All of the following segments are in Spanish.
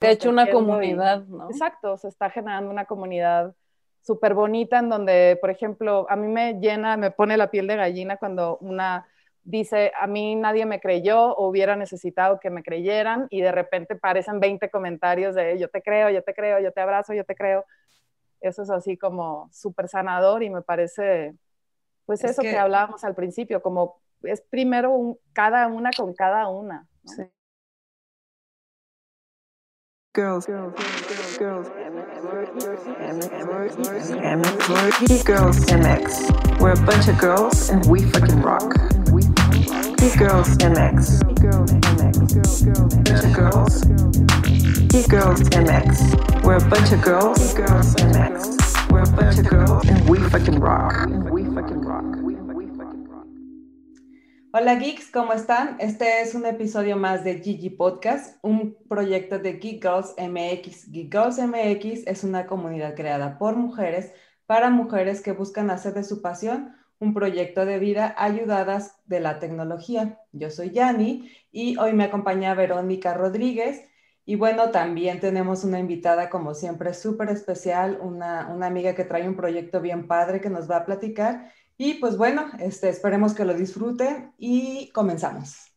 De hecho, una comunidad, ¿no? Exacto, se está generando una comunidad súper bonita en donde, por ejemplo, a mí me llena, me pone la piel de gallina cuando una dice, a mí nadie me creyó o hubiera necesitado que me creyeran y de repente parecen 20 comentarios de yo te creo, yo te creo, yo te abrazo, yo te creo. Eso es así como súper sanador y me parece, pues eso que... hablábamos al principio, como es primero un, cada una con cada una. Sí. Girls, girls, girls, girls, girls, MX. We're a bunch of girls and we fucking rock. Geek Girls MX. Girls of girls. Geek Girls MX. We're a bunch of girls. Girls MX. We're a bunch of girls and we fucking rock. We fucking rock. Hola geeks, ¿cómo están? Este es un episodio más de Gigi Podcast, un proyecto de Geek Girls MX. Geek Girls MX es una comunidad creada por mujeres para mujeres que buscan hacer de su pasión un proyecto de vida ayudadas de la tecnología. Yo soy Yani y hoy me acompaña Verónica Rodríguez. Y bueno, también tenemos una invitada, como siempre, súper especial, una, amiga que trae un proyecto bien padre que nos va a platicar. Y pues bueno, este, esperemos que lo disfruten y comenzamos.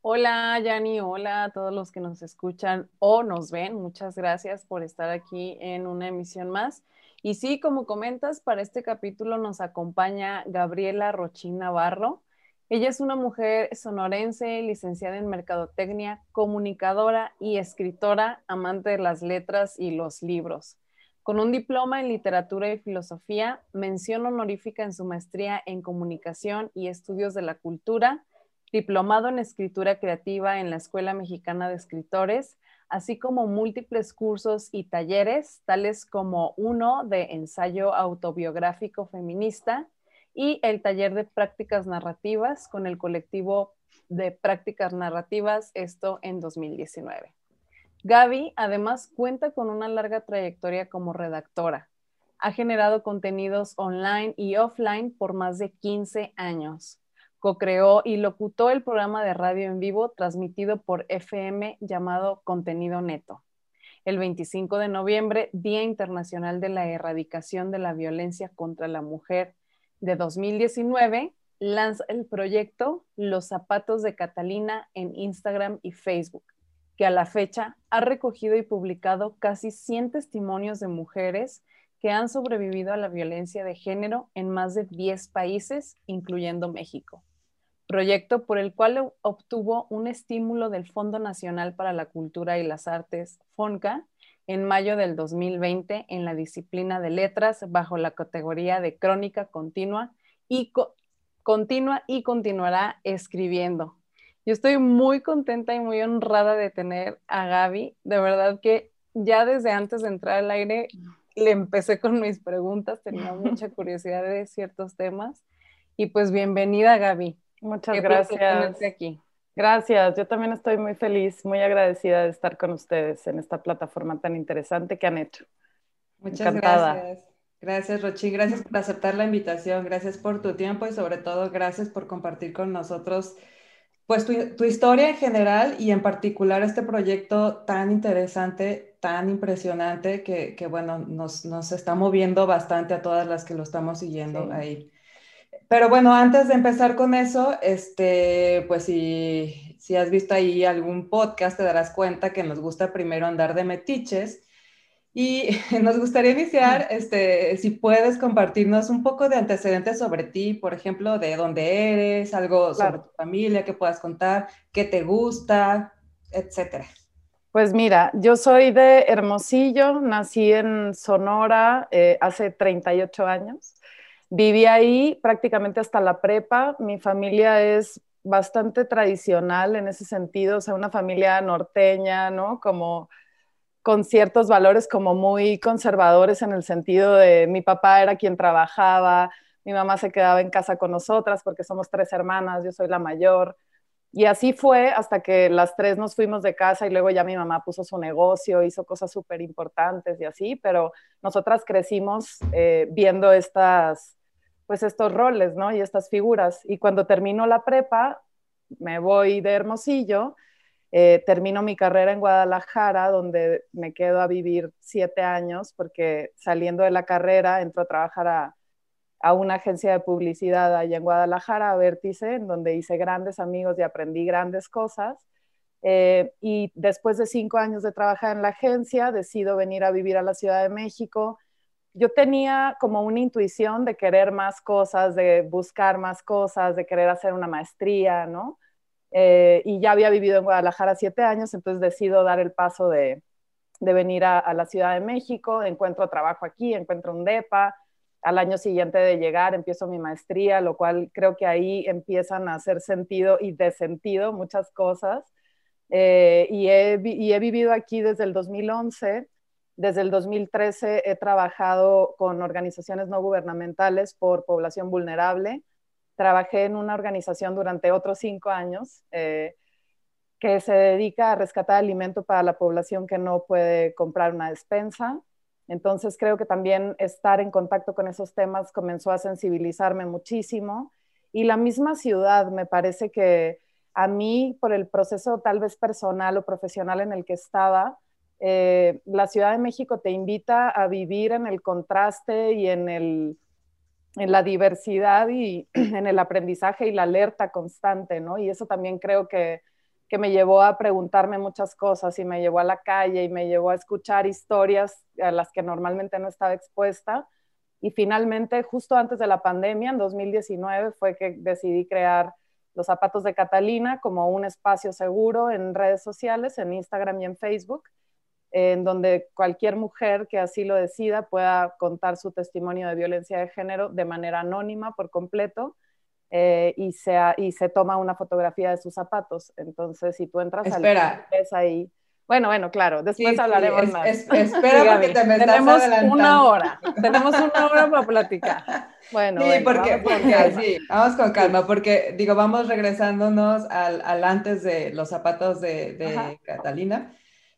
Hola, Yani, hola a todos los que nos escuchan o nos ven. Muchas gracias por estar aquí en una emisión más. Y sí, como comentas, para este capítulo nos acompaña Gabriela Rochín Navarro. Ella es una mujer sonorense, licenciada en Mercadotecnia, comunicadora y escritora, amante de las letras y los libros. Con un diploma en literatura y filosofía, mención honorífica en su maestría en comunicación y estudios de la cultura, diplomado en escritura creativa en la Escuela Mexicana de Escritores, así como múltiples cursos y talleres, tales como uno de ensayo autobiográfico feminista y el taller de prácticas narrativas con el colectivo de prácticas narrativas, esto en 2019. Gaby además cuenta con una larga trayectoria como redactora. Ha generado contenidos online y offline por más de 15 años co-creó y locutó el programa de radio en vivo transmitido por FM llamado Contenido Neto. El 25 de noviembre, Día Internacional de la Erradicación de la Violencia contra la Mujer de 2019, lanza el proyecto Los Zapatos de Catalina en Instagram y Facebook, que a la fecha ha recogido y publicado casi 100 testimonios de mujeres que han sobrevivido a la violencia de género en más de 10 países, incluyendo México proyecto por el cual obtuvo un estímulo del Fondo Nacional para la Cultura y las Artes, FONCA, en mayo del 2020 en la disciplina de letras bajo la categoría de crónica continua y, continua y continuará escribiendo. Yo estoy muy contenta y muy honrada de tener a Gaby. De verdad que ya desde antes de entrar al aire le empecé con mis preguntas, tenía mucha curiosidad de ciertos temas. Y pues bienvenida Gaby. Muchas gracias. Aquí. Gracias, yo también estoy muy feliz, muy agradecida de estar con ustedes en esta plataforma tan interesante que han hecho. Muchas gracias. Gracias, Rochi. Gracias por aceptar la invitación. Gracias por tu tiempo y sobre todo gracias por compartir con nosotros pues tu, historia en general y en particular este proyecto tan interesante, tan impresionante que, bueno, nos, nos, está moviendo bastante a todas las que lo estamos siguiendo ahí. Pero bueno, antes de empezar con eso, este, pues si, si has visto ahí algún podcast, te darás cuenta que nos gusta primero andar de metiches. Y nos gustaría iniciar, este, si puedes compartirnos un poco de antecedentes sobre ti, por ejemplo, de dónde eres, algo sobre tu familia que puedas contar, qué te gusta, etcétera. Pues mira, yo soy de Hermosillo, nací en Sonora eh, hace 38 años. Viví ahí prácticamente hasta la prepa. Mi familia es bastante tradicional en ese sentido, o sea, una familia norteña, ¿no? Como con ciertos valores como muy conservadores en el sentido de mi papá era quien trabajaba, mi mamá se quedaba en casa con nosotras porque somos tres hermanas, yo soy la mayor. Y así fue hasta que las tres nos fuimos de casa y luego ya mi mamá puso su negocio, hizo cosas súper importantes y así, pero nosotras crecimos eh, viendo estas pues estos roles, ¿no? Y estas figuras. Y cuando termino la prepa, me voy de Hermosillo Eh, termino mi carrera en Guadalajara, donde me quedo a vivir siete años, porque saliendo de la carrera entro a trabajar a, una agencia de publicidad allá en Guadalajara, a Vértice, en donde hice grandes amigos y aprendí grandes cosas. Eh, y después de cinco años de trabajar en la agencia, decido venir a vivir a la Ciudad de México. Yo tenía como una intuición de querer más cosas, de buscar más cosas, de querer hacer una maestría, ¿no? Eh, y ya había vivido en Guadalajara siete años, entonces decido dar el paso de, de venir a, la Ciudad de México, encuentro trabajo aquí, encuentro un DEPA, al año siguiente de llegar empiezo mi maestría, lo cual creo que ahí empiezan a hacer sentido y de sentido muchas cosas. Eh, y, he, y he vivido aquí desde el 2011. Desde el 2013 he trabajado con organizaciones no gubernamentales por población vulnerable trabajé en una organización durante otros cinco años eh, que se dedica a rescatar alimento para la población que no puede comprar una despensa. Entonces creo que también estar en contacto con esos temas comenzó a sensibilizarme muchísimo y la misma ciudad me parece que a mí, por el proceso tal vez personal o profesional en el que estaba, eh, la Ciudad de México te invita a vivir en el contraste y en el, en la diversidad y en el aprendizaje y la alerta constante, ¿no? Y eso también creo que, que, me llevó a preguntarme muchas cosas y me llevó a la calle y me llevó a escuchar historias a las que normalmente no estaba expuesta. Y finalmente, justo antes de la pandemia, en 2019, fue que decidí crear los zapatos de Catalina como un espacio seguro en redes sociales, en Instagram y en Facebook en donde cualquier mujer que así lo decida pueda contar su testimonio de violencia de género de manera anónima por completo eh, y, sea, y se toma una fotografía de sus zapatos. Entonces, si tú entras Espera. al ahí. Bueno, bueno, claro, después hablaremos más. espera porque te me Tenemos una hora, tenemos una hora para platicar. Bueno, sí, porque, vamos, sí, vamos con calma, porque digo, vamos regresándonos al, al antes de los zapatos de, de Catalina.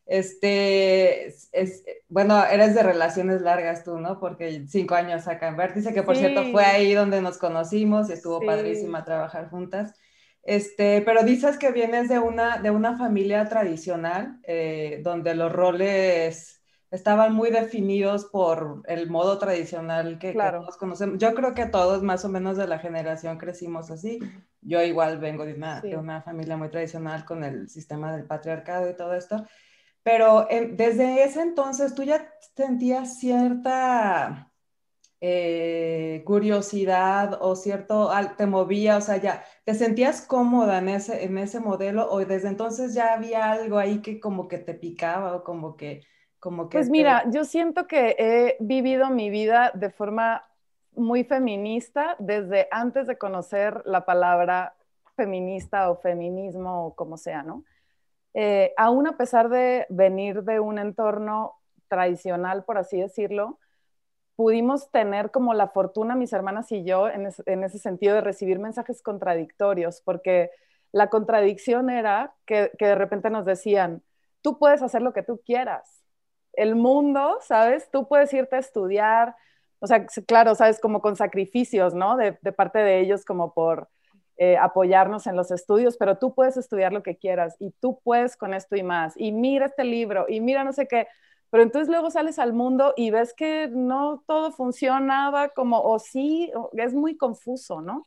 Este, es, bueno, eres de relaciones largas tú, ¿no? Porque cinco años acá en Vértice, que por cierto fue ahí donde nos conocimos y estuvo padrísima trabajar juntas. Este, pero dices que vienes de una, de una familia tradicional, eh, donde los roles estaban muy definidos por el modo tradicional que, todos conocemos. Yo creo que todos más o menos de la generación crecimos así. Yo igual vengo de una, de una familia muy tradicional con el sistema del patriarcado y todo esto. Pero eh, desde ese entonces tú ya sentías cierta eh, curiosidad o cierto, te movía, o sea, ya te sentías cómoda en ese, en ese modelo o desde entonces ya había algo ahí que como que te picaba o como que... Como que pues mira, yo siento que he vivido mi vida de forma muy feminista desde antes de conocer la palabra feminista o feminismo o como sea, ¿no? Eh, aún a pesar de venir de un entorno tradicional, por así decirlo, pudimos tener como la fortuna, mis hermanas y yo, en, ese sentido de recibir mensajes contradictorios, porque la contradicción era que, de repente nos decían, tú puedes hacer lo que tú quieras. El mundo, ¿sabes? Tú puedes irte a estudiar, o sea, claro, ¿sabes? Como con sacrificios, ¿no? de parte de ellos como por eh, apoyarnos en los estudios, pero tú puedes estudiar lo que quieras y tú puedes con esto y más. Y mira este libro y mira no sé qué. Pero entonces luego sales al mundo y ves que no todo funcionaba como, o sí, es muy confuso, ¿no?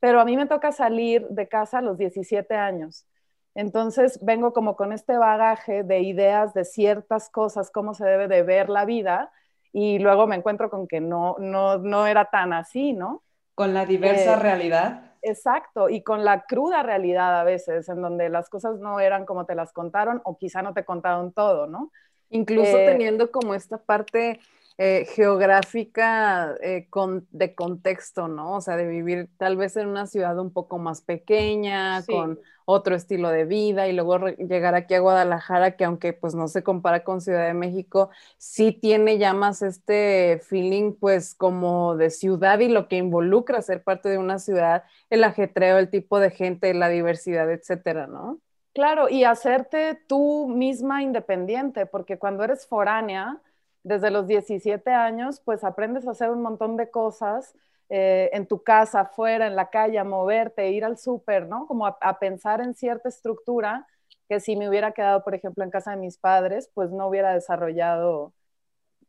Pero a mí me toca salir de casa a los 17 años. Entonces vengo como con este bagaje de ideas de ciertas cosas, cómo se debe de ver la vida, y luego me encuentro con que no, no, no era tan así, ¿no? Con la diversa Eh, realidad. Exacto, y con la cruda realidad a veces, en donde las cosas no eran como te las contaron o quizá no te contaron todo, ¿no? Incluso Eh, teniendo como esta parte eh, geográfica eh, con, de contexto, ¿no? O sea, de vivir tal vez en una ciudad un poco más pequeña, Sí. con otro estilo de vida y luego llegar aquí a Guadalajara, que aunque pues no se compara con Ciudad de México, sí tiene ya más este feeling pues como de ciudad y lo que involucra ser parte de una ciudad, el ajetreo, el tipo de gente, la diversidad, etcétera, ¿no? Claro, y hacerte tú misma independiente, porque cuando eres foránea, desde los 17 años, pues aprendes a hacer un montón de cosas eh, en tu casa, afuera, en la calle, a moverte, ir al súper, ¿no? Como a, a pensar en cierta estructura que si me hubiera quedado, por ejemplo, en casa de mis padres, pues no hubiera desarrollado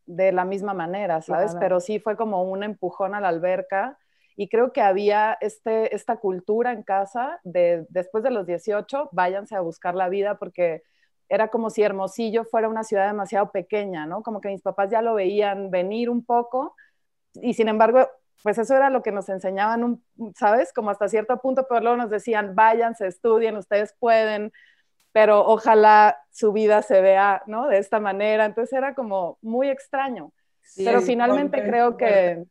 de la misma manera, ¿sabes? Pero sí fue como un empujón a la alberca y creo que había este, esta cultura en casa de después de los 18, váyanse a buscar la vida porque era como si Hermosillo fuera una ciudad demasiado pequeña, ¿no? Como que mis papás ya lo veían venir un poco y sin embargo, pues eso era lo que nos enseñaban, ¿sabes? Como hasta cierto punto, pero luego nos decían, váyanse, estudien, ustedes pueden, pero ojalá su vida se vea, ¿no? De esta manera. Entonces era como muy extraño. pero finalmente creo que,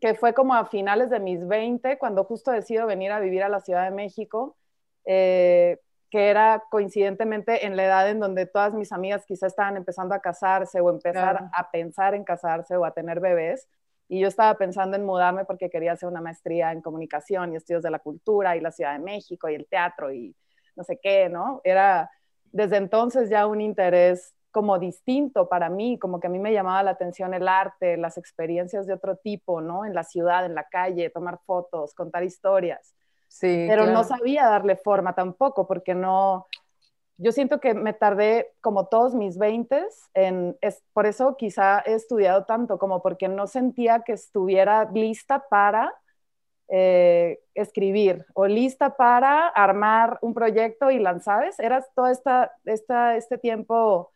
que, fue como a finales de mis 20, cuando justo decido venir a vivir a la Ciudad de México, eh, que era coincidentemente en la edad en donde todas mis amigas quizá estaban empezando a casarse o empezar a pensar en casarse o a tener bebés. Y yo estaba pensando en mudarme porque quería hacer una maestría en comunicación y estudios de la cultura y la Ciudad de México y el teatro y no sé qué, ¿no? Era desde entonces ya un interés como distinto para mí, como que a mí me llamaba la atención el arte, las experiencias de otro tipo, ¿no? En la ciudad, en la calle, tomar fotos, contar historias. Sí. Pero no sabía darle forma tampoco, porque no, yo siento que me tardé como todos mis veintes en, es, por eso quizá he estudiado tanto, como porque no sentía que estuviera lista para eh, escribir o lista para armar un proyecto y lanzar, Eras todo esta, esta, este tiempo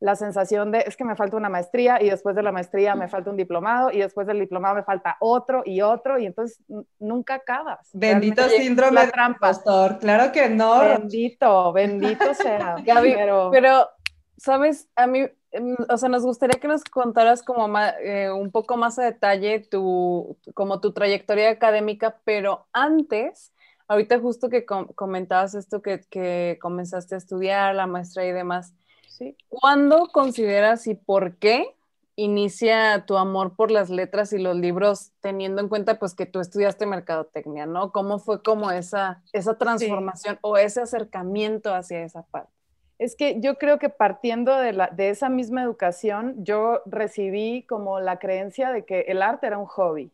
la sensación de es que me falta una maestría y después de la maestría me falta un diplomado y después del diplomado me falta otro y otro y entonces nunca acabas. Bendito síndrome de trampa. Pastor, claro que no. Bendito, bendito sea. Gaby, pero... pero, ¿sabes? A mí Em, o sea, nos gustaría que nos contaras como eh, un poco más a detalle tu, como tu trayectoria académica, pero antes, ahorita justo que comentabas esto que, que, comenzaste a estudiar, la maestra y demás, ¿sí? ¿cuándo consideras y por qué inicia tu amor por las letras y los libros, teniendo en cuenta pues que tú estudiaste mercadotecnia, ¿no? ¿Cómo fue como esa, esa transformación o ese acercamiento hacia esa parte? Es que yo creo que partiendo de, la, de esa misma educación, yo recibí como la creencia de que el arte era un hobby.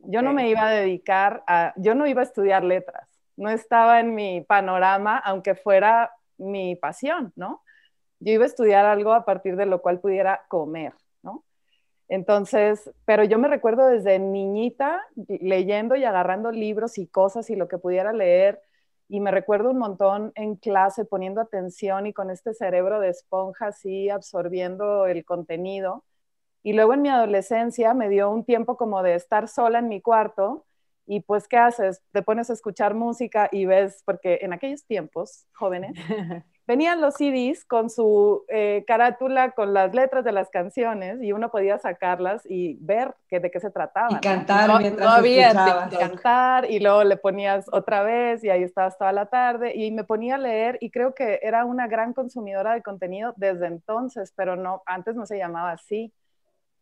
Yo no me iba a dedicar a, yo no iba a estudiar letras, no estaba en mi panorama, aunque fuera mi pasión, ¿no? Yo iba a estudiar algo a partir de lo cual pudiera comer, ¿no? Entonces, pero yo me recuerdo desde niñita leyendo y agarrando libros y cosas y lo que pudiera leer y me recuerdo un montón en clase poniendo atención y con este cerebro de esponja así absorbiendo el contenido. Y luego en mi adolescencia me dio un tiempo como de estar sola en mi cuarto y pues, ¿qué haces? Te pones a escuchar música y ves, porque en aquellos tiempos, jóvenes, venían los CDs con su eh, carátula, con las letras de las canciones y uno podía sacarlas y ver que, de qué se trataba. Y cantar mientras había cantar y luego le ponías otra vez y ahí estabas toda la tarde y me ponía a leer y creo que era una gran consumidora de contenido desde entonces, pero no, antes no se llamaba así.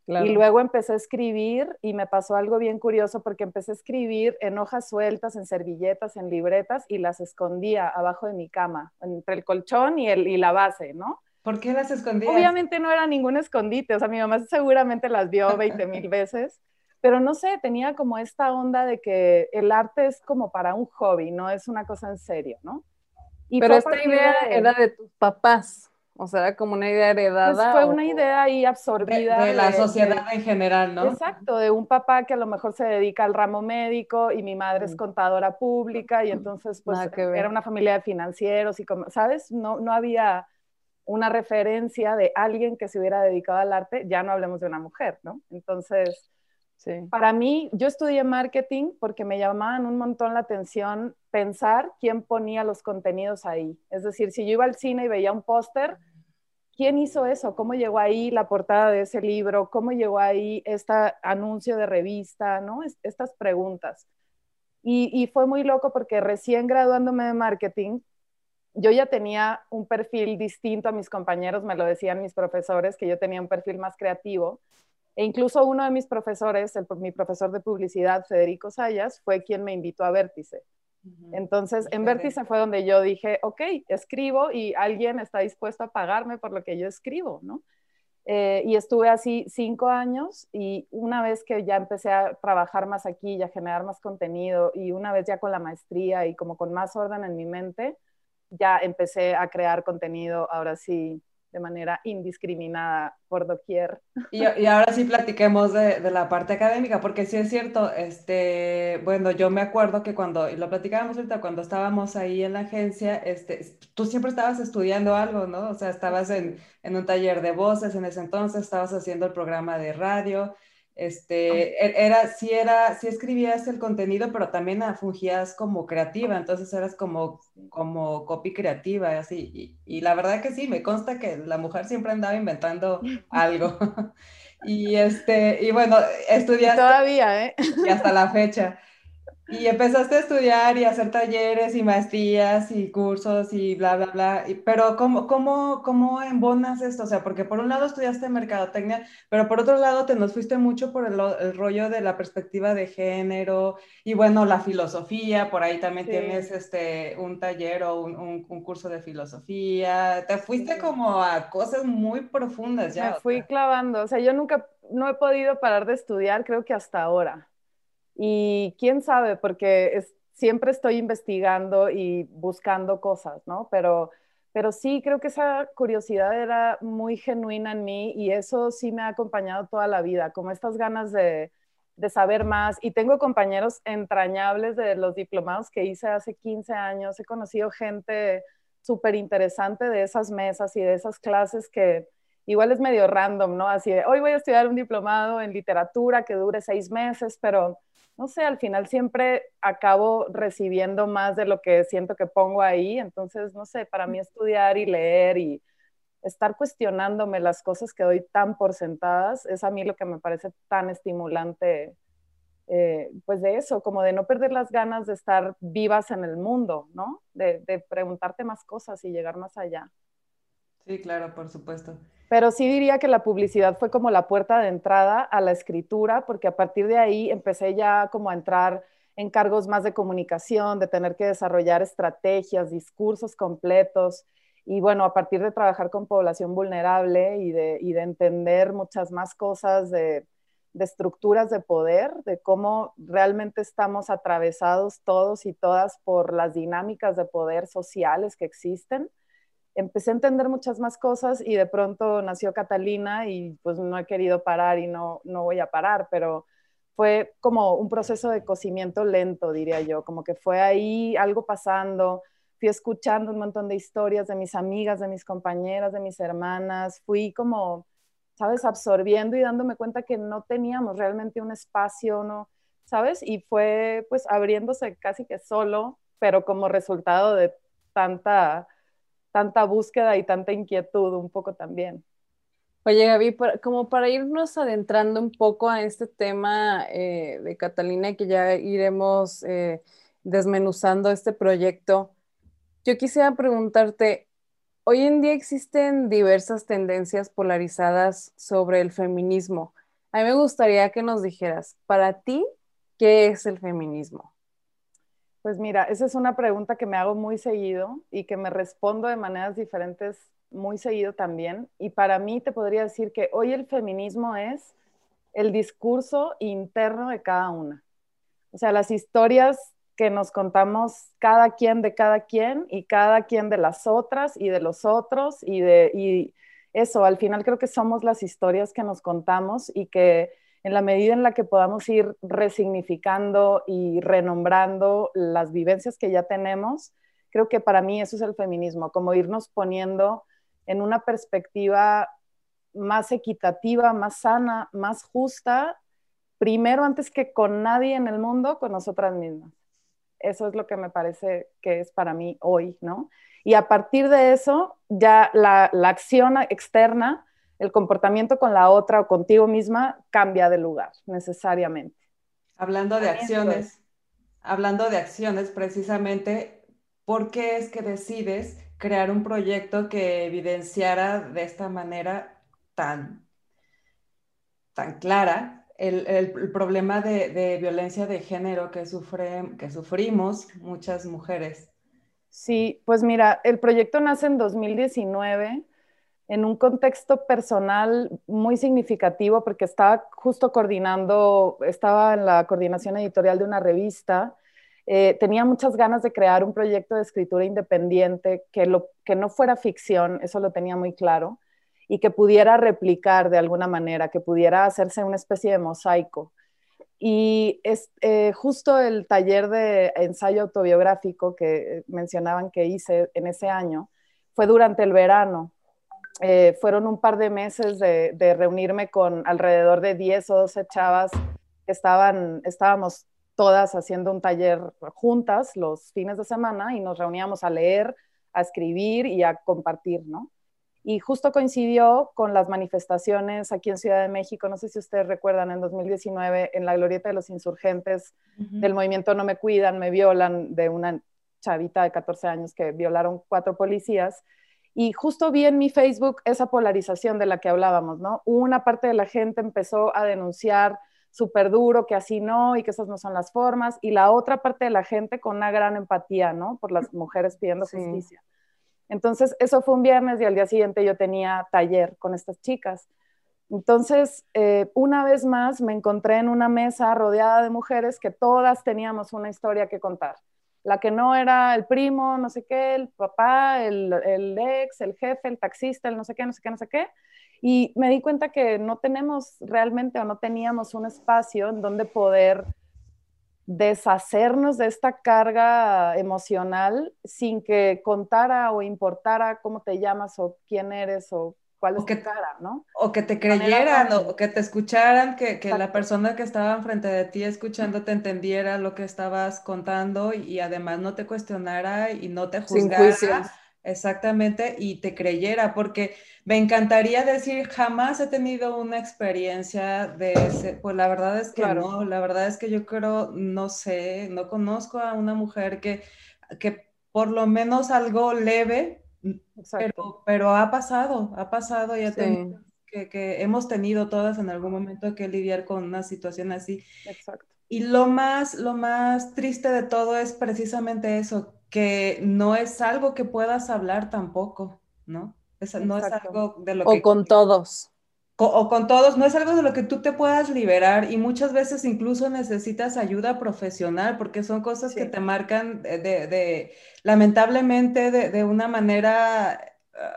Y luego empecé a escribir y me pasó algo bien curioso porque empecé a escribir en hojas sueltas, en servilletas, en libretas y las escondía abajo de mi cama, entre el colchón y, el, y la base, ¿no? ¿Por qué las escondías? Obviamente no era ningún escondite, o sea, mi mamá seguramente las vio 20 mil veces, pero no sé, tenía como esta onda de que el arte es como para un hobby, no es una cosa en serio, ¿no? Y pero esta idea era de tus papás. O sea, era como una idea heredada. Pues fue una idea ahí absorbida. De, la sociedad en general, ¿no? Exacto, de un papá que a lo mejor se dedica al ramo médico y mi madre es contadora pública y entonces pues era una familia de financieros y como, ¿sabes? No, no había una referencia de alguien que se hubiera dedicado al arte, ya no hablemos de una mujer, ¿no? Entonces, para mí, yo estudié marketing porque me llamaban un montón la atención pensar quién ponía los contenidos ahí. Es decir, si yo iba al cine y veía un póster, ¿quién hizo eso? ¿Cómo llegó ahí la portada de ese libro? ¿Cómo llegó ahí este anuncio de revista? ¿no? Estas preguntas. Y, y fue muy loco porque recién graduándome de marketing, yo ya tenía un perfil distinto a mis compañeros, me lo decían mis profesores, que yo tenía un perfil más creativo e incluso uno de mis profesores, el, mi profesor de publicidad, Federico Sayas, fue quien me invitó a Vértice. Entonces, en Vértice fue donde yo dije, ok, escribo y alguien está dispuesto a pagarme por lo que yo escribo, ¿no? Eh, y estuve así cinco años y una vez que ya empecé a trabajar más aquí y a generar más contenido y una vez ya con la maestría y como con más orden en mi mente, ya empecé a crear contenido, ahora sí, de manera indiscriminada por doquier. Y, ahora sí platiquemos de, de, la parte académica, porque sí es cierto, este, bueno, yo me acuerdo que cuando, y lo platicábamos ahorita, cuando estábamos ahí en la agencia, este, tú siempre estabas estudiando algo, ¿no? O sea, estabas en, en un taller de voces en ese entonces, estabas haciendo el programa de radio, este, e, era, sí era, sí escribías el contenido, pero también fungías como creativa, entonces eras como, como copy creativa, así, y, y, la verdad que sí, me consta que la mujer siempre andaba inventando algo. y este, y bueno, estudiaste. Todavía, ¿eh? Y hasta la fecha. Y empezaste a estudiar y a hacer talleres y maestrías y cursos y bla, bla, bla. pero ¿cómo, cómo, ¿cómo embonas esto? O sea, porque por un lado estudiaste mercadotecnia, pero por otro lado te nos fuiste mucho por el, el rollo de la perspectiva de género y bueno, la filosofía. Por ahí también tienes este, un taller o un, un, curso de filosofía. Te fuiste como a cosas muy profundas ya. Me fui clavando. O sea, yo nunca, no he podido parar de estudiar, creo que hasta ahora. Y quién sabe, porque siempre estoy investigando y buscando cosas, ¿no? Pero, pero sí, creo que esa curiosidad era muy genuina en mí y eso sí me ha acompañado toda la vida, como estas ganas de, de saber más. Y tengo compañeros entrañables de los diplomados que hice hace 15 años. He conocido gente súper interesante de esas mesas y de esas clases que igual es medio random, ¿no? Así de, hoy voy a estudiar un diplomado en literatura que dure seis meses, pero no sé, al final siempre acabo recibiendo más de lo que siento que pongo ahí. Entonces, no sé, para mí estudiar y leer y estar cuestionándome las cosas que doy tan por sentadas, es a mí lo que me parece tan estimulante, eh, pues de eso, como de no perder las ganas de estar vivas en el mundo, ¿no? De, de preguntarte más cosas y llegar más allá. Sí, claro, por supuesto. Pero sí diría que la publicidad fue como la puerta de entrada a la escritura, porque a partir de ahí empecé ya como a entrar en cargos más de comunicación, de tener que desarrollar estrategias, discursos completos. Y bueno, a partir de trabajar con población vulnerable y de, y de entender muchas más cosas de, de estructuras de poder, de cómo realmente estamos atravesados todos y todas por las dinámicas de poder sociales que existen, empecé a entender muchas más cosas y de pronto nació Catalina y pues no he querido parar y no, no voy a parar, pero fue como un proceso de cocimiento lento, diría yo, como que fue ahí algo pasando, fui escuchando un montón de historias de mis amigas, de mis compañeras, de mis hermanas, fui como, sabes, absorbiendo y dándome cuenta que no teníamos realmente un espacio, ¿no? ¿Sabes? Y fue pues abriéndose casi que solo, pero como resultado de tanta tanta búsqueda y tanta inquietud un poco también. Oye, Gaby, como para irnos adentrando un poco a este tema eh, de Catalina, que ya iremos eh, desmenuzando este proyecto, yo quisiera preguntarte, hoy en día existen diversas tendencias polarizadas sobre el feminismo. A mí me gustaría que nos dijeras, para ti, ¿qué es el feminismo? Pues mira, esa es una pregunta que me hago muy seguido y que me respondo de maneras diferentes muy seguido también. Y para mí te podría decir que hoy el feminismo es el discurso interno de cada una. O sea, las historias que nos contamos cada quien de cada quien y cada quien de las otras y de los otros y de y eso, al final creo que somos las historias que nos contamos y que en la medida en la que podamos ir resignificando y renombrando las vivencias que ya tenemos, creo que para mí eso es el feminismo, como irnos poniendo en una perspectiva más equitativa, más sana, más justa, primero antes que con nadie en el mundo, con nosotras mismas. Eso es lo que me parece que es para mí hoy, ¿no? Y a partir de eso, ya la, acción externa el comportamiento con la otra o contigo misma cambia de lugar necesariamente. Hablando de acciones, hablando de acciones, precisamente, ¿por qué es que decides crear un proyecto que evidenciara de esta manera tan, tan clara el, problema de, violencia de género que, sufre, que sufrimos muchas mujeres? Sí, pues mira, el proyecto nace en 2019 en un contexto personal muy significativo porque estaba justo coordinando, estaba en la coordinación editorial de una revista Eh, tenía muchas ganas de crear un proyecto de escritura independiente que, no fuera ficción, eso lo tenía muy claro, y que pudiera replicar de alguna manera, que pudiera hacerse una especie de mosaico. Y es, eh, justo el taller de ensayo autobiográfico que mencionaban que hice en ese año fue durante el verano. Eh, fueron un par de meses de, de, reunirme con alrededor de 10 o 12 chavas que estaban, estábamos todas haciendo un taller juntas los fines de semana y nos reuníamos a leer, a escribir y a compartir, ¿no? Y justo coincidió con las manifestaciones aquí en Ciudad de México, no sé si ustedes recuerdan, en 2019, en la glorieta de los insurgentes del movimiento No Me Cuidan, me violan de una chavita de 14 años que violaron cuatro policías. Y justo vi en mi Facebook esa polarización de la que hablábamos, ¿no? Una parte de la gente empezó a denunciar súper duro, que así no, y que esas no son las formas, y la otra parte de la gente con una gran empatía, ¿no? Por las mujeres pidiendo justicia. Entonces, eso fue un viernes y al día siguiente yo tenía taller con estas chicas. Entonces, eh, una vez más me encontré en una mesa rodeada de mujeres que todas teníamos una historia que contar. La que no era el primo, no sé qué, el papá, el, el ex, el jefe, el taxista, el no sé qué, no sé qué, no sé qué. Y me di cuenta que no tenemos realmente o no teníamos un espacio en donde poder deshacernos de esta carga emocional sin que contara o importara cómo te llamas o quién eres o cuál es tu cara, ¿no? O que te creyeran o que te escucharan, que, que la persona que estaba enfrente de ti escuchando te entendiera lo que estabas contando y, además no te cuestionara y no te juzgara. Exactamente, y te creyera, porque me encantaría decir, jamás he tenido una experiencia de ese, pues la verdad es que no, la verdad es que yo creo, no sé, no conozco a una mujer que, que por lo menos algo leve, pero, pero, ha pasado, ha pasado y que, que, hemos tenido todas en algún momento que lidiar con una situación así. Exacto. Y lo más, lo más triste de todo es precisamente eso, que no es algo que puedas hablar tampoco, ¿no? no es algo de lo o con todos. O, con todos, no es algo de lo que tú te puedas liberar y muchas veces incluso necesitas ayuda profesional porque son cosas que te marcan de, lamentablemente de, una manera ah,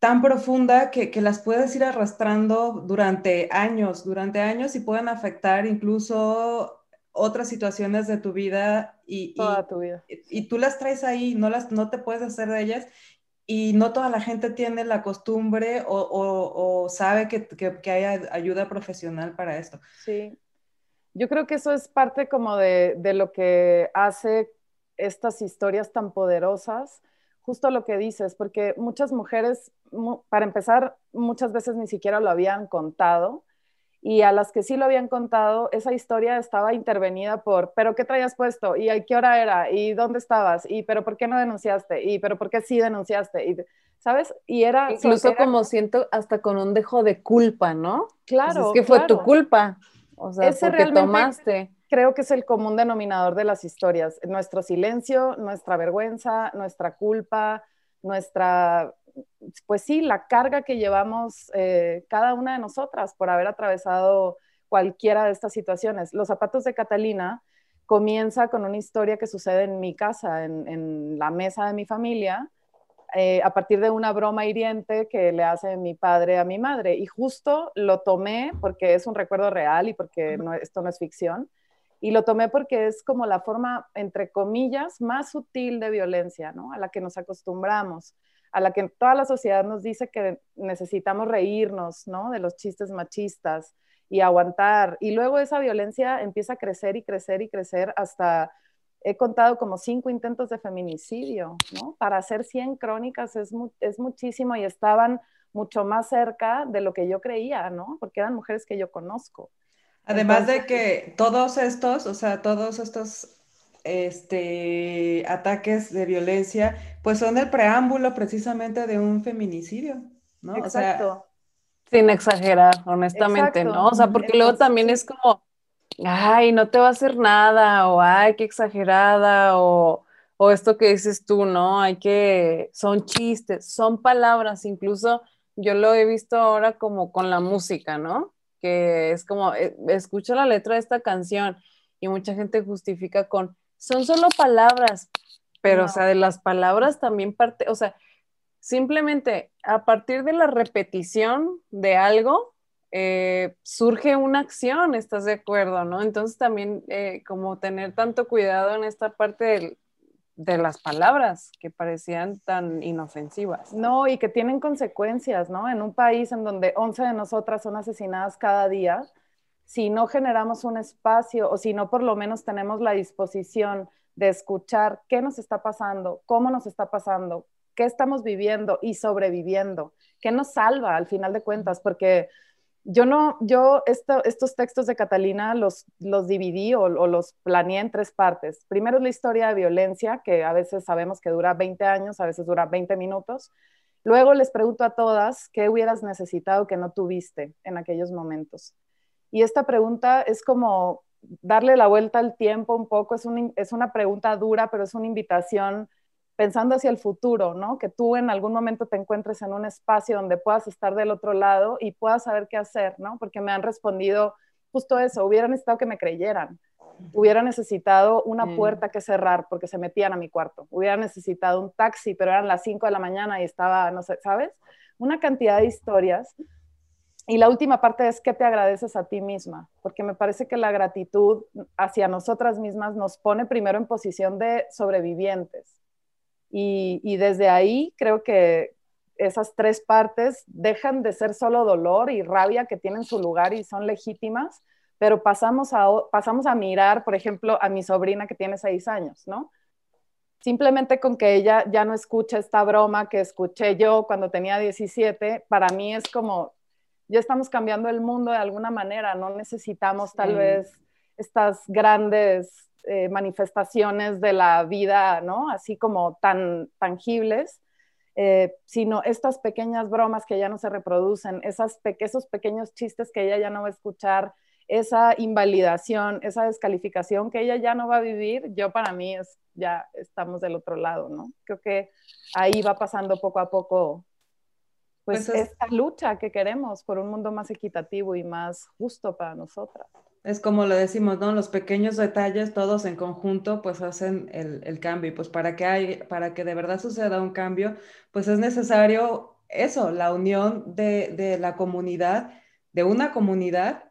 tan profunda que, que, las puedes ir arrastrando durante años, durante años y pueden afectar incluso otras situaciones de tu vida y, Toda tu vida. Y, tú las traes ahí, no, las, no te puedes hacer de ellas y no toda la gente tiene la costumbre o, sabe que, hay ayuda profesional para esto. Sí, yo creo que eso es parte como de, de lo que hace estas historias tan poderosas, justo lo que dices, porque muchas mujeres, para empezar, muchas veces ni siquiera lo habían contado y a las que sí lo habían contado, esa historia estaba intervenida por, pero ¿qué traías puesto? ¿Y a qué hora era? ¿Y dónde estabas? ¿Y pero por qué no denunciaste? ¿Y pero por qué sí denunciaste? Y, ¿Sabes? Y era... Incluso como siento hasta con un dejo de culpa, ¿no? Claro. es que fue tu culpa. O sea, Ese porque tomaste. Creo que es el común denominador de las historias. Nuestro silencio, nuestra vergüenza, nuestra culpa, nuestra pues sí, la carga que llevamos eh, cada una de nosotras por haber atravesado cualquiera de estas situaciones. Los zapatos de Catalina comienza con una historia que sucede en mi casa, en, la mesa de mi familia, eh, a partir de una broma hiriente que le hace mi padre a mi madre. Y justo lo tomé porque es un recuerdo real y porque esto no es ficción. Y lo tomé porque es como la forma, entre comillas, más sutil de violencia, ¿no? A la que nos acostumbramos a la que toda la sociedad nos dice que necesitamos reírnos, ¿no? De los chistes machistas y aguantar. Y luego esa violencia empieza a crecer y crecer y crecer hasta, he contado como cinco intentos de feminicidio, ¿no? Para hacer 100 crónicas es, es muchísimo y estaban mucho más cerca de lo que yo creía, ¿no? Porque eran mujeres que yo conozco. Además de que todos estos, o sea, todos estos este, ataques de violencia, pues son el preámbulo precisamente de un feminicidio, ¿no? Exacto. sin exagerar, honestamente, ¿no? O sea, porque luego también es como, ay, no te va a hacer nada, o ay, qué exagerada, o, o esto que dices tú, ¿no? Hay que, son chistes, son palabras, incluso yo lo he visto ahora como con la música, ¿no? Que es como, eh, escucha la letra de esta canción y mucha gente justifica con, son solo palabras, pero o sea, de las palabras también parte, o sea, simplemente a partir de la repetición de algo, eh, surge una acción, ¿estás de acuerdo? ¿no? Entonces también eh, como tener tanto cuidado en esta parte de las palabras que parecían tan inofensivas. No, y que tienen consecuencias, ¿no? En un país en donde 11 de nosotras son asesinadas cada día, si no generamos un espacio o si no por lo menos tenemos la disposición de escuchar qué nos está pasando, cómo nos está pasando, qué estamos viviendo y sobreviviendo, qué nos salva al final de cuentas, porque yo no, yo estos textos de Catalina los, los dividí o, los planeé en tres partes. Primero es la historia de violencia, que a veces sabemos que dura 20 años, a veces dura 20 minutos. Luego les pregunto a todas qué hubieras necesitado que no tuviste en aquellos momentos. Y esta pregunta es como darle la vuelta al tiempo un poco, es, es una pregunta dura, pero es una invitación pensando hacia el futuro, ¿no? Que tú en algún momento te encuentres en un espacio donde puedas estar del otro lado y puedas saber qué hacer, ¿no? Porque me han respondido justo eso, hubieran necesitado que me creyeran, hubiera necesitado una puerta que cerrar porque se metían a mi cuarto, hubiera necesitado un taxi, pero eran las 5 de la mañana y estaba, no sé, ¿sabes? Una cantidad de historias. Y la última parte es que te agradeces a ti misma, porque me parece que la gratitud hacia nosotras mismas nos pone primero en posición de sobrevivientes y, desde ahí creo que esas tres partes dejan de ser solo dolor y rabia que tienen su lugar y son legítimas, pero pasamos a, pasamos a mirar, por ejemplo, a mi sobrina que tiene seis años, ¿no? Simplemente con que ella ya no escuche esta broma que escuché yo cuando tenía 17, para mí es como, ya estamos cambiando el mundo de alguna manera, no necesitamos tal vez estas grandes eh, manifestaciones de la vida, ¿no? Así como tan tangibles, eh, sino estas pequeñas bromas que ya no se reproducen, esas esos pequeños chistes que ella ya no va a escuchar, esa invalidación, esa descalificación que ella ya no va a vivir, yo para mí es, ya estamos del otro lado, ¿no? Creo que ahí va pasando poco a poco pues, pues esta lucha que queremos por un mundo más equitativo y más justo para nosotras. Es como lo decimos, ¿no? Los pequeños detalles, todos en conjunto, pues hacen el, cambio. Y pues para que, hay, para que de verdad suceda un cambio, pues es necesario eso, la unión de, la comunidad, de una comunidad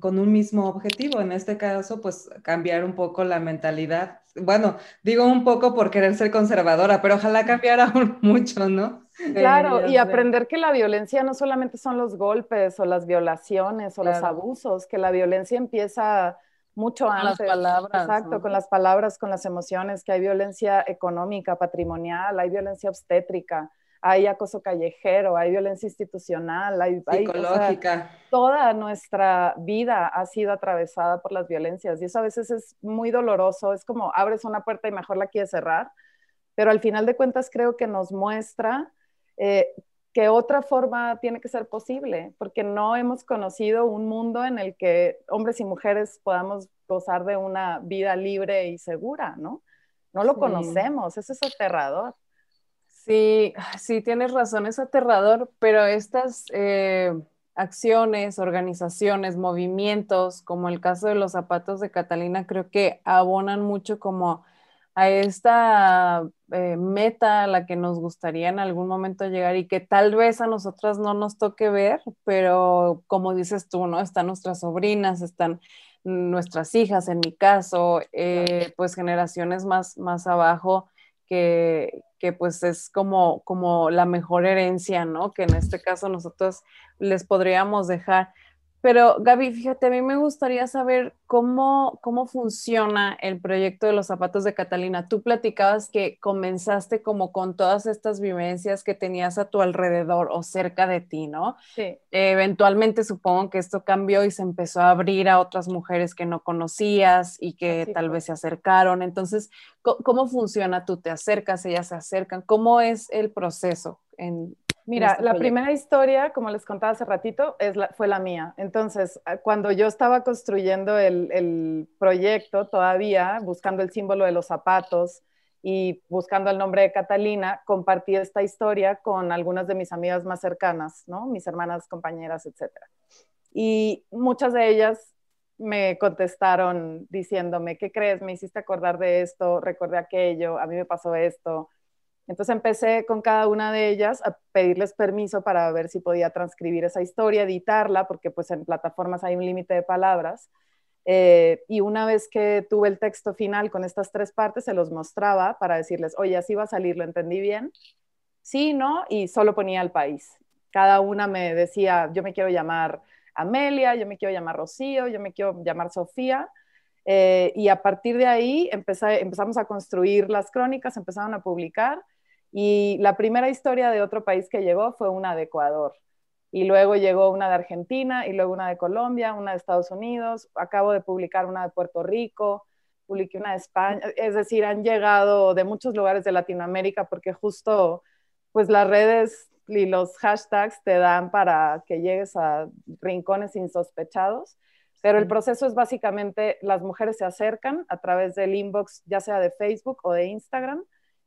con un mismo objetivo. En este caso, pues cambiar un poco la mentalidad. Bueno, digo un poco por querer ser conservadora, pero ojalá cambiara mucho, ¿no? Claro, y aprender que la violencia no solamente son los golpes o las violaciones o los abusos, que la violencia empieza mucho antes. Con las palabras. Exacto, con las palabras, con las emociones, que hay violencia económica, patrimonial, hay violencia obstétrica, hay acoso callejero, hay violencia institucional, hay psicológica. toda nuestra vida ha sido atravesada por las violencias y eso a veces es muy doloroso, es como abres una puerta y mejor la quieres cerrar, pero al final de cuentas creo que nos muestra eh, que otra forma tiene que ser posible, porque no hemos conocido un mundo en el que hombres y mujeres podamos gozar de una vida libre y segura, ¿no? No lo conocemos, eso es aterrador. Sí, sí, tienes razón, es aterrador, pero estas eh, acciones, organizaciones, movimientos, como el caso de los zapatos de Catalina, creo que abonan mucho como a esta eh, meta a la que nos gustaría en algún momento llegar y que tal vez a nosotras no nos toque ver, pero como dices tú, ¿no? Están nuestras sobrinas, están nuestras hijas, en mi caso, eh, pues generaciones más, más abajo, que, que, pues es como, como la mejor herencia, ¿no? Que en este caso nosotros les podríamos dejar. Pero Gaby, fíjate, a mí me gustaría saber cómo, cómo funciona el proyecto de los zapatos de Catalina. Tú platicabas que comenzaste como con todas estas vivencias que tenías a tu alrededor o cerca de ti, ¿no? Sí. eventualmente supongo que esto cambió y se empezó a abrir a otras mujeres que no conocías y que tal vez se acercaron. Entonces, ¿cómo, funciona? Tú te acercas, ellas se acercan. ¿Cómo es el proceso en, Mira, este la primera historia, como les contaba hace ratito, es fue la mía. Entonces, ah, cuando yo estaba construyendo el, proyecto todavía, buscando el símbolo de los zapatos y buscando el nombre de Catalina, compartí esta historia con algunas de mis amigas más cercanas, ¿no? Mis hermanas, compañeras, etc. Y muchas de ellas me contestaron diciéndome, ¿qué crees? Me hiciste acordar de esto, recordé aquello, a mí me pasó esto. Entonces empecé con cada una de ellas a pedirles permiso para ver si podía transcribir esa historia, editarla, porque pues en plataformas hay un límite de palabras. Eh, y una vez que tuve el texto final con estas tres partes, se los mostraba para decirles, oye, así va a salir, ¿lo entendí bien? Sí, no, y solo ponía el país. Cada una me decía, yo me quiero llamar Amelia, yo me quiero llamar Rocío, yo me quiero llamar Sofía. Eh, y a partir de ahí empezamos a construir las crónicas, empezaron a publicar. Y la primera historia de otro país que llegó fue una de Ecuador. Y luego llegó una de Argentina, y luego una de Colombia, una de Estados Unidos. Acabo de publicar una de Puerto Rico, publiqué una de España. Es decir, han llegado de muchos lugares de Latinoamérica porque justo pues las redes y los hashtags te dan para que llegues a rincones insospechados, pero el proceso es básicamente las mujeres se acercan a través del inbox, ya sea de Facebook o de Instagram,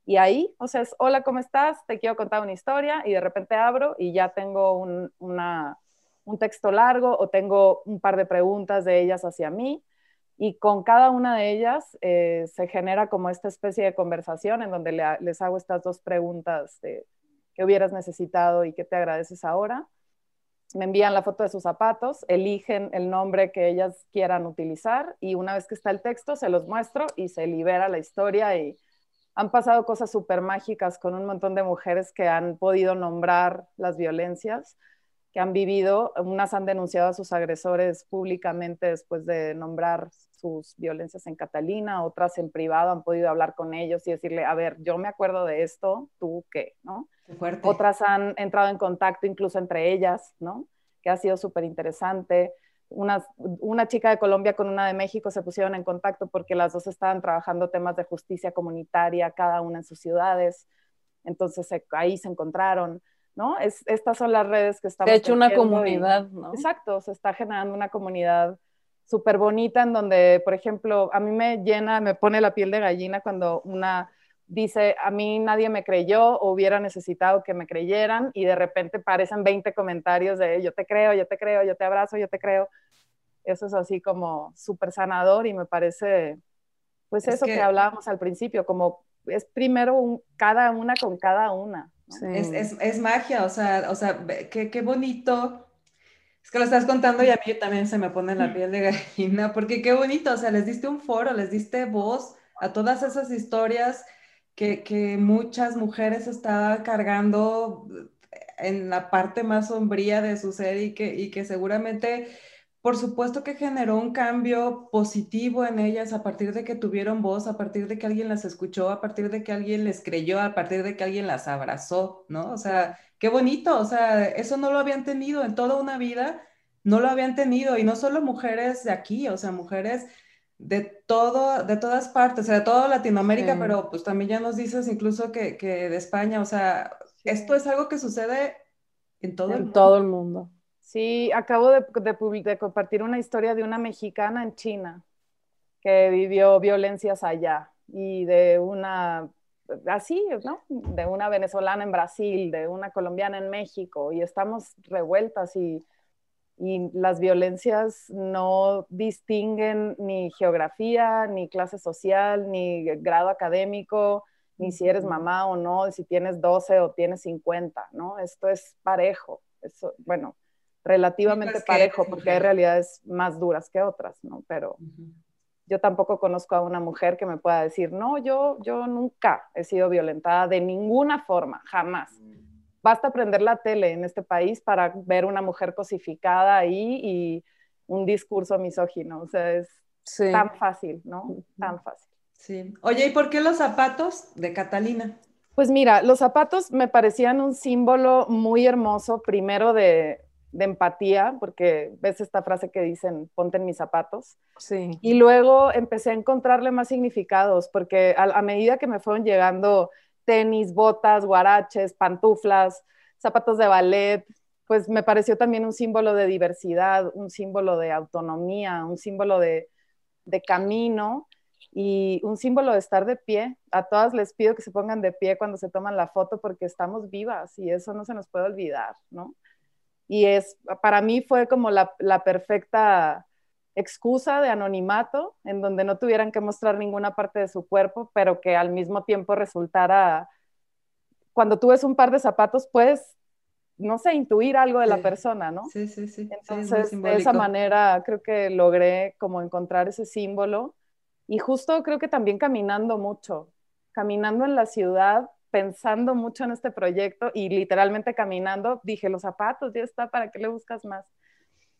y ahí, o sea, es, hola, ¿cómo estás? Te quiero contar una historia y de repente abro y ya tengo un, un texto largo o tengo un par de preguntas de ellas hacia mí. Y con cada una de ellas eh, se genera como esta especie de conversación en donde les hago estas dos preguntas de que hubieras necesitado y que te agradeces ahora. Me envían la foto de sus zapatos, eligen el nombre que ellas quieran utilizar y una vez que está el texto se los muestro y se libera la historia y han pasado cosas súper mágicas con un montón de mujeres que han podido nombrar las violencias que han vivido. Unas han denunciado a sus agresores públicamente después de nombrar sus violencias en Catalina, otras en privado han podido hablar con ellos y decirle, a ver, yo me acuerdo de esto, tú qué, ¿no? Otras han entrado en contacto incluso entre ellas, ¿no? Que ha sido súper interesante. Una, una, chica de Colombia con una de México se pusieron en contacto porque las dos estaban trabajando temas de justicia comunitaria, cada una en sus ciudades. Entonces ahí se encontraron, ¿no? Es, estas son las redes que estamos. De hecho, una comunidad, ¿no? Exacto, se está generando una comunidad súper bonita en donde, por ejemplo, a mí me llena, me pone la piel de gallina cuando una dice, a mí nadie me creyó o hubiera necesitado que me creyeran y de repente parecen 20 comentarios de yo te creo, yo te creo, yo te abrazo, yo te creo. Eso es así como súper sanador y me parece, pues eso que... hablábamos al principio, como es primero cada una con cada una. Es, es, es, magia, o sea, o sea qué, qué bonito es que lo estás contando y a mí también se me pone la piel de gallina, porque qué bonito, o sea, les diste un foro, les diste voz a todas esas historias que, que muchas mujeres estaban cargando en la parte más sombría de su ser y que, y que seguramente, por supuesto que generó un cambio positivo en ellas a partir de que tuvieron voz, a partir de que alguien las escuchó, a partir de que alguien les creyó, a partir de que alguien las abrazó, ¿no? O sea, qué bonito, o sea, eso no lo habían tenido en toda una vida, no lo habían tenido, y no solo mujeres de aquí, o sea, mujeres de todo, de todas partes, o sea, de toda Latinoamérica, pero pues también ya nos dices incluso que, de España, o sea, esto es algo que sucede en todo el mundo. todo el mundo. Sí, acabo de, de compartir una historia de una mexicana en China que vivió violencias allá y de una así, ¿no? De una venezolana en Brasil, de una colombiana en México, y estamos revueltas y, y las violencias no distinguen ni geografía, ni clase social, ni grado académico, ni si eres mamá o no, si tienes 12 o tienes 50, ¿no? Esto es parejo, eso, bueno, relativamente parejo, porque hay realidades más duras que otras, ¿no? Pero yo tampoco conozco a una mujer que me pueda decir, no, yo, yo nunca he sido violentada de ninguna forma, jamás. Basta prender la tele en este país para ver una mujer cosificada ahí y un discurso misógino. O sea, es tan fácil, ¿no? Tan fácil. Sí. Oye, ¿y por qué los zapatos de Catalina? Pues mira, los zapatos me parecían un símbolo muy hermoso, primero de, de empatía, porque ves esta frase que dicen, ponte en mis zapatos. Sí. Y luego empecé a encontrarle más significados, porque a, medida que me fueron llegando tenis, botas, guaraches, pantuflas, zapatos de ballet, pues me pareció también un símbolo de diversidad, un símbolo de autonomía, un símbolo de, de camino y un símbolo de estar de pie. A todas les pido que se pongan de pie cuando se toman la foto porque estamos vivas y eso no se nos puede olvidar, ¿no? y es, para mí fue como la, la perfecta excusa de anonimato, en donde no tuvieran que mostrar ninguna parte de su cuerpo, pero que al mismo tiempo resultara, cuando tú ves un par de zapatos, puedes, no sé, intuir algo de la persona, ¿no? Sí, sí, sí. Entonces, de esa manera creo que logré como encontrar ese símbolo y justo creo que también caminando mucho, caminando en la ciudad, pensando mucho en este proyecto y literalmente caminando, dije, los zapatos, ya está, ¿para qué le buscas más?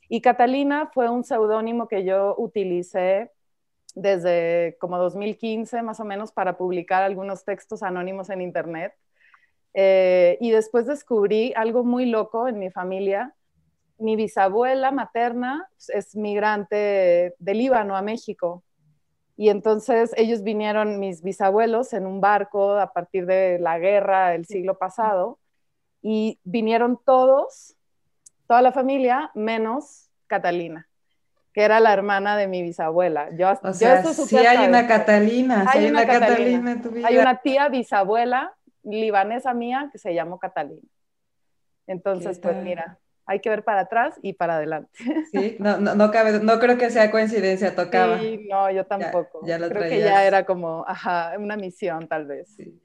Y Catalina fue un seudónimo que yo utilicé desde como 2015 más o menos para publicar algunos textos anónimos en Internet. Eh, y después descubrí algo muy loco en mi familia. Mi bisabuela materna es migrante de Líbano a México. Y entonces ellos vinieron, mis bisabuelos, en un barco a partir de la guerra del siglo pasado. Y vinieron todos toda la familia, menos Catalina, que era la hermana de mi bisabuela. Yo, o sea, sí hay una Catalina, hay, hay una, Catalina. en tu vida. Hay una tía bisabuela libanesa mía que se llamó Catalina. Entonces, pues mira, hay que ver para atrás y para adelante. Sí, no, no, no, cabe, no creo que sea coincidencia, tocaba. Sí, no, yo tampoco. Ya, lo creo que ya era como, ajá, una misión tal vez. Sí.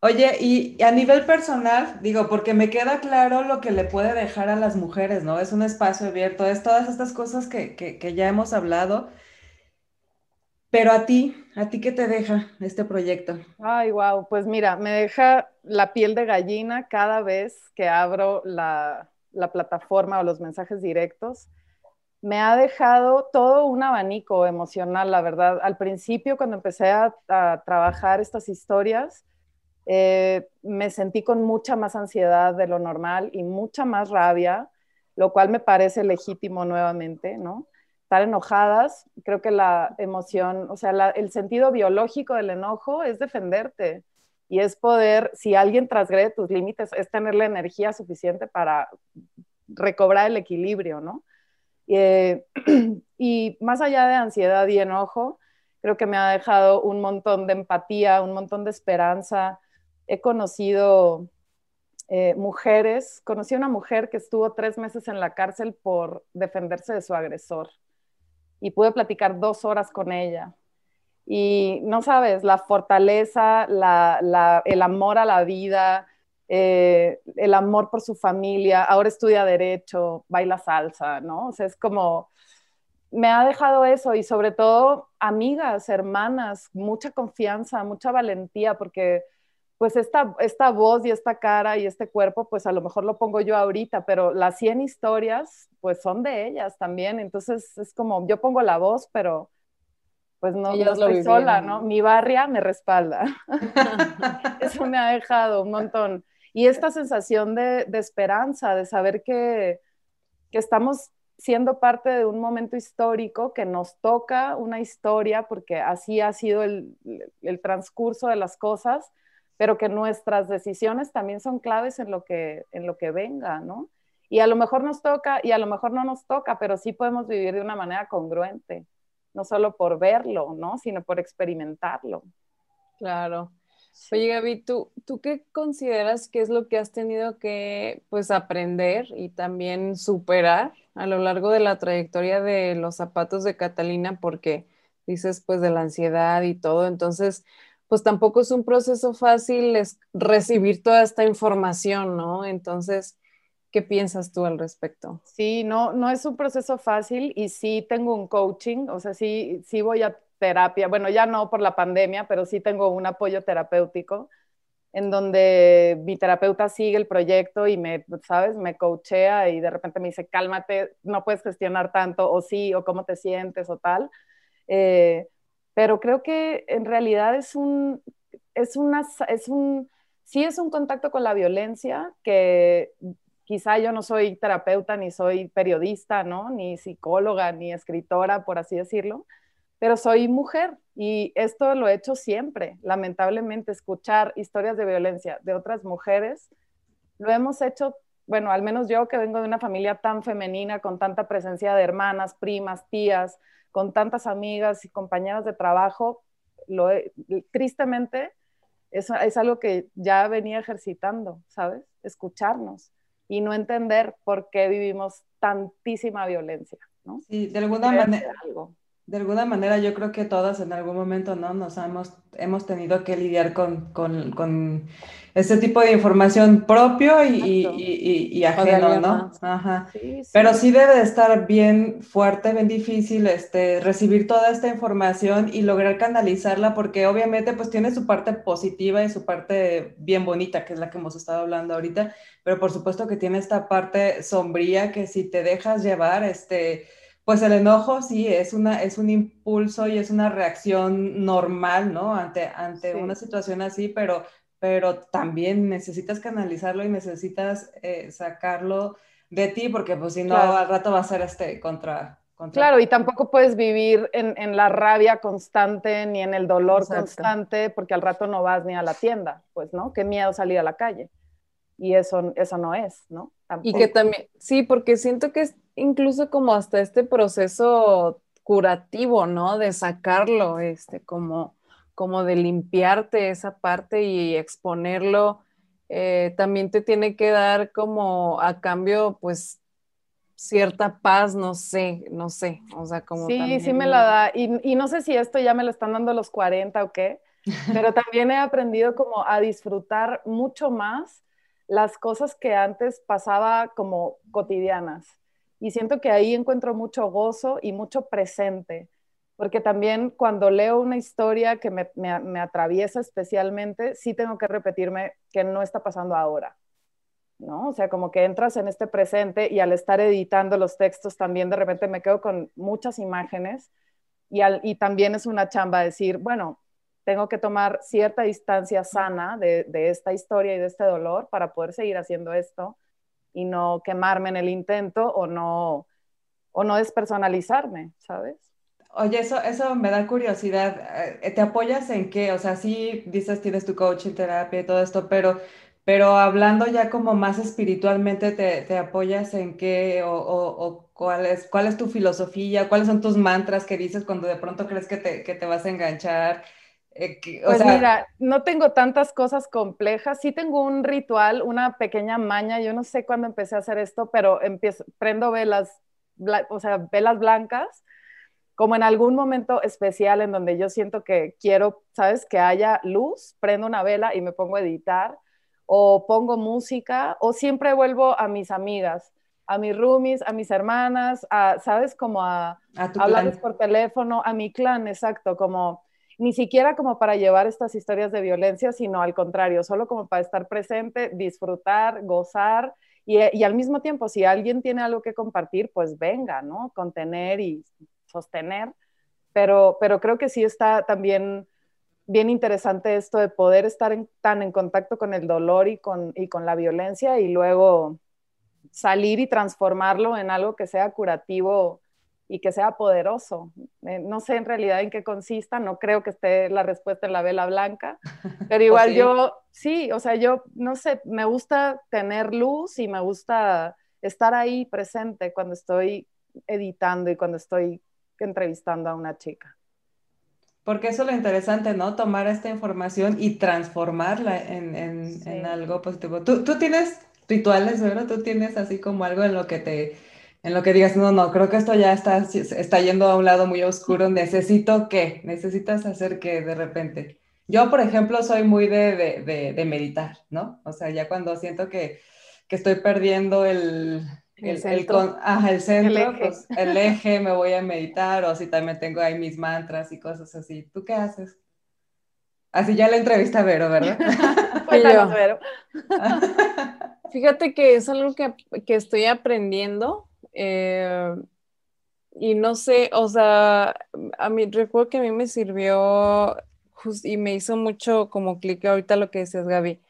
Oye, y a nivel personal, digo, porque me queda claro lo que le puede dejar a las mujeres, ¿no? Es un espacio abierto, es todas estas cosas que, que, que ya hemos hablado. Pero a ti, ¿a ti qué te deja este proyecto? Ay, wow, pues mira, me deja la piel de gallina cada vez que abro la, la plataforma o los mensajes directos, me ha dejado todo un abanico emocional, la verdad. Al principio, cuando empecé a, trabajar estas historias, eh, me sentí con mucha más ansiedad de lo normal y mucha más rabia, lo cual me parece legítimo nuevamente, ¿no? Estar enojadas, creo que la emoción, o sea, el sentido biológico del enojo es defenderte y es poder, si alguien transgrede tus límites, es tener la energía suficiente para recobrar el equilibrio, ¿no? Eh, y más allá de ansiedad y enojo, creo que me ha dejado un montón de empatía, un montón de esperanza. He conocido eh, mujeres, conocí una mujer que estuvo tres meses en la cárcel por defenderse de su agresor y pude platicar dos horas con ella y no sabes, la fortaleza, el amor a la vida, eh, el amor por su familia, ahora estudia derecho, baila salsa, ¿no? O sea, es como, me ha dejado eso y sobre todo amigas, hermanas, mucha confianza, mucha valentía, porque pues esta, esta voz y esta cara y este cuerpo, pues a lo mejor lo pongo yo ahorita, pero las 100 historias, pues son de ellas también. Entonces es como, yo pongo la voz, pero pues no, no estoy sola, ¿no? Mi barria me respalda. Eso me ha dejado un montón. Y esta sensación de, esperanza, de saber que, estamos siendo parte de un momento histórico que nos toca una historia, porque así ha sido el, el, transcurso de las cosas, pero que nuestras decisiones también son claves en lo que, en lo que venga, ¿no? Y a lo mejor nos toca y a lo mejor no nos toca, pero sí podemos vivir de una manera congruente no solo por verlo, ¿no? Sino por experimentarlo. Claro. Oye, Gaby, ¿tú, ¿tú qué consideras que es lo que has tenido que pues aprender y también superar a lo largo de la trayectoria de los zapatos de Catalina? Porque dices pues de la ansiedad y todo, entonces pues tampoco es un proceso fácil es recibir toda esta información, ¿no? Entonces, ¿Qué piensas tú al respecto? Sí, no, no es un proceso fácil y sí tengo un coaching, o sea, sí, sí voy a terapia, bueno, ya no por la pandemia, pero sí tengo un apoyo terapéutico en donde mi terapeuta sigue el proyecto y me, ¿sabes? Me coachea y de repente me dice, cálmate, no puedes gestionar tanto, o sí, o cómo te sientes, o tal. Eh, pero creo que en realidad es un, es una, es un, sí es un contacto con la violencia que quizá yo no soy terapeuta, ni soy periodista, ¿no? Ni psicóloga, ni escritora, por así decirlo, pero soy mujer y esto lo he hecho siempre. Lamentablemente, escuchar historias de violencia de otras mujeres, lo hemos hecho, bueno, al menos yo que vengo de una familia tan femenina, con tanta presencia de hermanas, primas, tías, con tantas amigas y compañeras de trabajo, lo tristemente es, es algo que ya venía ejercitando, ¿sabes? Escucharnos y no entender por qué vivimos tantísima violencia. ¿no? Sí, de alguna manera. De alguna manera yo creo que todas en algún momento, ¿no? Nos hemos, hemos tenido que lidiar con, con, con este tipo de información propio y, y, y, ajeno, ¿no? Ajá. Pero sí debe de estar bien fuerte, bien difícil este, recibir toda esta información y lograr canalizarla porque obviamente pues tiene su parte positiva y su parte bien bonita, que es la que hemos estado hablando ahorita, pero por supuesto que tiene esta parte sombría que si te dejas llevar, este pues el enojo sí es, una, es un impulso y es una reacción normal, ¿no? Ante, ante una situación así, pero, pero también necesitas canalizarlo y necesitas eh, sacarlo de ti, porque pues si no, al rato va a ser este contra, Claro, y tampoco puedes vivir en, en, la rabia constante ni en el dolor constante, porque al rato no vas ni a la tienda, pues, ¿no? Qué miedo salir a la calle. Y eso, eso no es, ¿no? Y que también, sí, porque siento que es incluso como hasta este proceso curativo, ¿no? De sacarlo, este, como, como de limpiarte esa parte y exponerlo, eh, también te tiene que dar como a cambio, pues, cierta paz, no sé, no sé, o sea, como... Sí, sí me la da, y, y, no sé si esto ya me lo están dando los 40 o qué, pero también he aprendido como a disfrutar mucho más las cosas que antes pasaba como cotidianas y siento que ahí encuentro mucho gozo y mucho presente, porque también cuando leo una historia que me, me, atraviesa especialmente, sí tengo que repetirme que no está pasando ahora, ¿no? O sea, como que entras en este presente y al estar editando los textos también de repente me quedo con muchas imágenes y, al, y también es una chamba decir, bueno, tengo que tomar cierta distancia sana de, de, esta historia y de este dolor para poder seguir haciendo esto y no quemarme en el intento o no, o no despersonalizarme, ¿sabes? Oye, eso, eso me da curiosidad. Eh, ¿Te apoyas en qué? O sea, sí dices tienes tu coaching, terapia y todo esto, pero, pero hablando ya como más espiritualmente, ¿te, te apoyas en qué? O, o, cuál, es, cuál es tu filosofía? ¿Cuáles son tus mantras que dices cuando de pronto crees que te, que te vas a enganchar? Eh, pues mira, no tengo tantas cosas complejas, sí tengo un ritual, una pequeña maña, yo no sé cuándo empecé a hacer esto, pero empiezo, prendo velas, o sea, velas blancas, como en algún momento especial en donde yo siento que quiero, ¿sabes? Que haya luz, prendo una vela y me pongo a editar, o pongo música, o siempre vuelvo a mis amigas, a mis roomies, a mis hermanas, a, ¿sabes? Como a, a hablarles por teléfono, a mi clan, exacto, como ni siquiera como para llevar estas historias de violencia, sino al contrario, solo como para estar presente, disfrutar, gozar y, al mismo tiempo, si alguien tiene algo que compartir, pues venga, ¿no? Contener y sostener. Pero, pero creo que sí está también bien interesante esto de poder estar tan en contacto con el dolor y con, y con la violencia y luego salir y transformarlo en algo que sea curativo y que sea poderoso. Eh, no sé en realidad en qué consista, no creo que esté la respuesta en la vela blanca, pero igual yo, sí, o sea, yo, no sé, me gusta tener luz y me gusta estar ahí presente cuando estoy editando y cuando estoy entrevistando a una chica. Porque eso es lo interesante, ¿no? Tomar esta información y transformarla en, en, en algo positivo. ¿Tú, tú tienes rituales, ¿verdad? Tú tienes así como algo en lo que te en lo que digas, no, no, creo que esto ya está, está yendo a un lado muy oscuro, necesito qué, necesitas hacer qué de repente. Yo, por ejemplo, soy muy de, de, meditar, ¿no? O sea, ya cuando siento que, que estoy perdiendo el, el, centro, el, centro el eje. Pues, el eje, me voy a meditar, o así también tengo ahí mis mantras y cosas así. ¿Tú qué haces? Así ya la entrevista a Vero, ¿verdad? pues yo. Vero. Fíjate que es algo que, que estoy aprendiendo eh, y no sé, o sea, a mí recuerdo que a mí me sirvió y me hizo mucho como clic ahorita lo que decías, Gaby,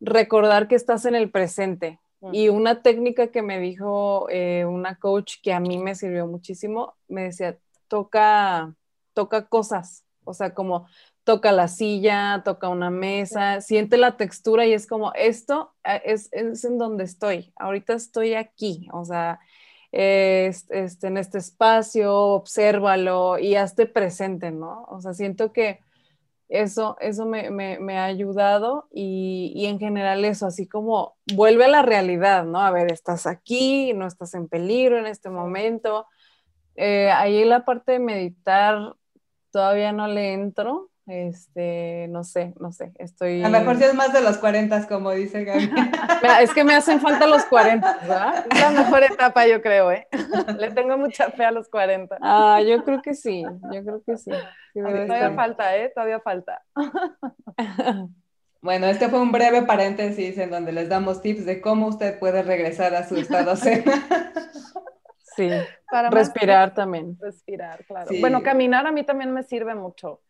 recordar que estás en el presente. Y una técnica que me dijo eh, una coach que a mí me sirvió muchísimo, me decía, toca, toca cosas, o sea, como toca la silla, toca una mesa, siente la textura y es como, esto eh, es, es en donde estoy, ahorita estoy aquí, o sea, este, en este espacio, obsérvalo y hazte presente, ¿no? O sea, siento que eso, eso me, me, ha ayudado y, y, en general eso, así como vuelve a la realidad, ¿no? A ver, estás aquí, no estás en peligro en este momento, eh, ahí la parte de meditar todavía no le entro. Este, no sé, no sé, estoy... A lo mejor si es más de los 40, como dice Gaby. es que me hacen falta los 40, ¿verdad? Es la mejor etapa, yo creo, ¿eh? Le tengo mucha fe a los 40. Ah, yo creo que sí, yo creo que sí. todavía falta, ¿eh? Todavía falta. Bueno, este fue un breve paréntesis en donde les damos tips de cómo usted puede regresar a su estado zen. Sí, para respirar también. Respirar, claro. Bueno, caminar a mí también me sirve mucho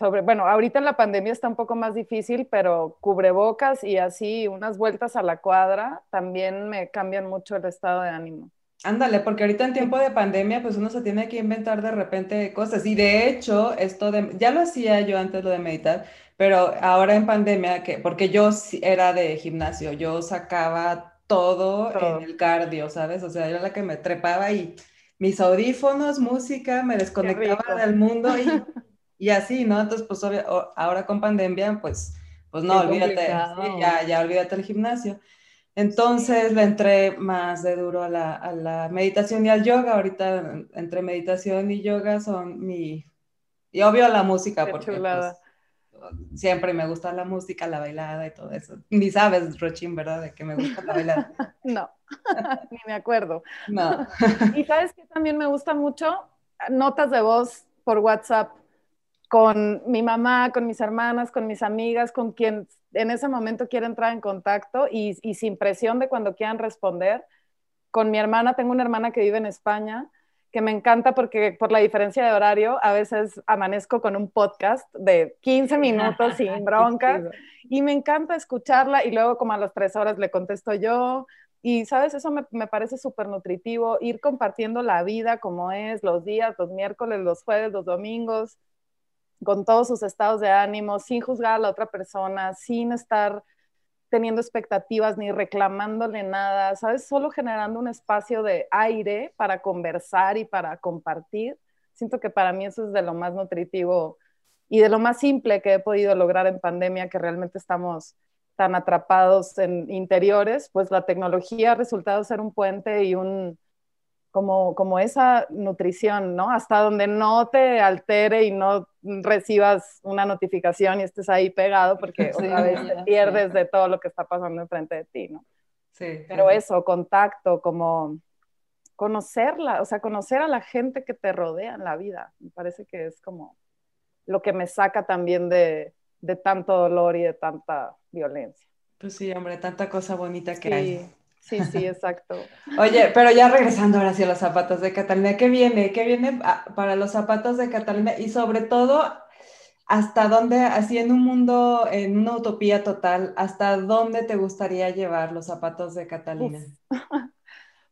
sobre, bueno, ahorita en la pandemia está un poco más difícil, pero cubrebocas y así unas vueltas a la cuadra también me cambian mucho el estado de ánimo. Ándale, porque ahorita en tiempo de pandemia, pues uno se tiene que inventar de repente cosas. Y de hecho, esto de, ya lo hacía yo antes lo de meditar, pero ahora en pandemia, que, porque yo era de gimnasio, yo sacaba todo, todo. en el cardio, ¿sabes? O sea, era la que me trepaba y mis audífonos, música, me desconectaba del mundo y y así, ¿no? Entonces, pues ahora con pandemia, pues, pues no, olvídate, ya, ya olvídate el gimnasio. Entonces le entré más de duro a la, a la, meditación y al yoga. Ahorita entre meditación y yoga son mi... Y obvio la música, porque pues, siempre me gusta la música, la bailada y todo eso. Ni sabes, Rochín, ¿verdad? De que me gusta la bailada. no, ni me acuerdo. No. y sabes que también me gusta mucho notas de voz por WhatsApp con mi mamá, con mis hermanas, con mis amigas, con quien en ese momento quiera entrar en contacto y, sin presión de cuando quieran responder. Con mi hermana, tengo una hermana que vive en España, que me encanta porque por la diferencia de horario, a veces amanezco con un podcast de 15 minutos sin broncas y me encanta escucharla y luego como a las tres horas le contesto yo. Y, ¿sabes? Eso me, me parece súper nutritivo, ir compartiendo la vida como es, los días, los miércoles, los jueves, los domingos con todos sus estados de ánimo, sin juzgar a la otra persona, sin estar teniendo expectativas ni reclamándole nada, ¿sabes? Solo generando un espacio de aire para conversar y para compartir. Siento que para mí eso es de lo más nutritivo y de lo más simple que he podido lograr en pandemia, que realmente estamos tan atrapados en interiores, pues la tecnología ha resultado ser un puente y un, como, como esa nutrición, ¿no? Hasta donde no te altere y no recibas una notificación y estés ahí pegado porque otra vez te pierdes de todo lo que está pasando enfrente de ti, ¿no? Sí. Pero eso, contacto, como conocerla, o sea, conocer a la gente que te rodea en la vida, me parece que es como lo que me saca también de, de tanto dolor y de tanta violencia. Pues sí, hombre, tanta cosa bonita que hay. Sí, sí, exacto. Oye, pero ya regresando ahora hacia los zapatos de Catalina, ¿qué viene? ¿Qué viene para los zapatos de Catalina? Y sobre todo, ¿hasta dónde, así en un mundo, en una utopía total, hasta dónde te gustaría llevar los zapatos de Catalina?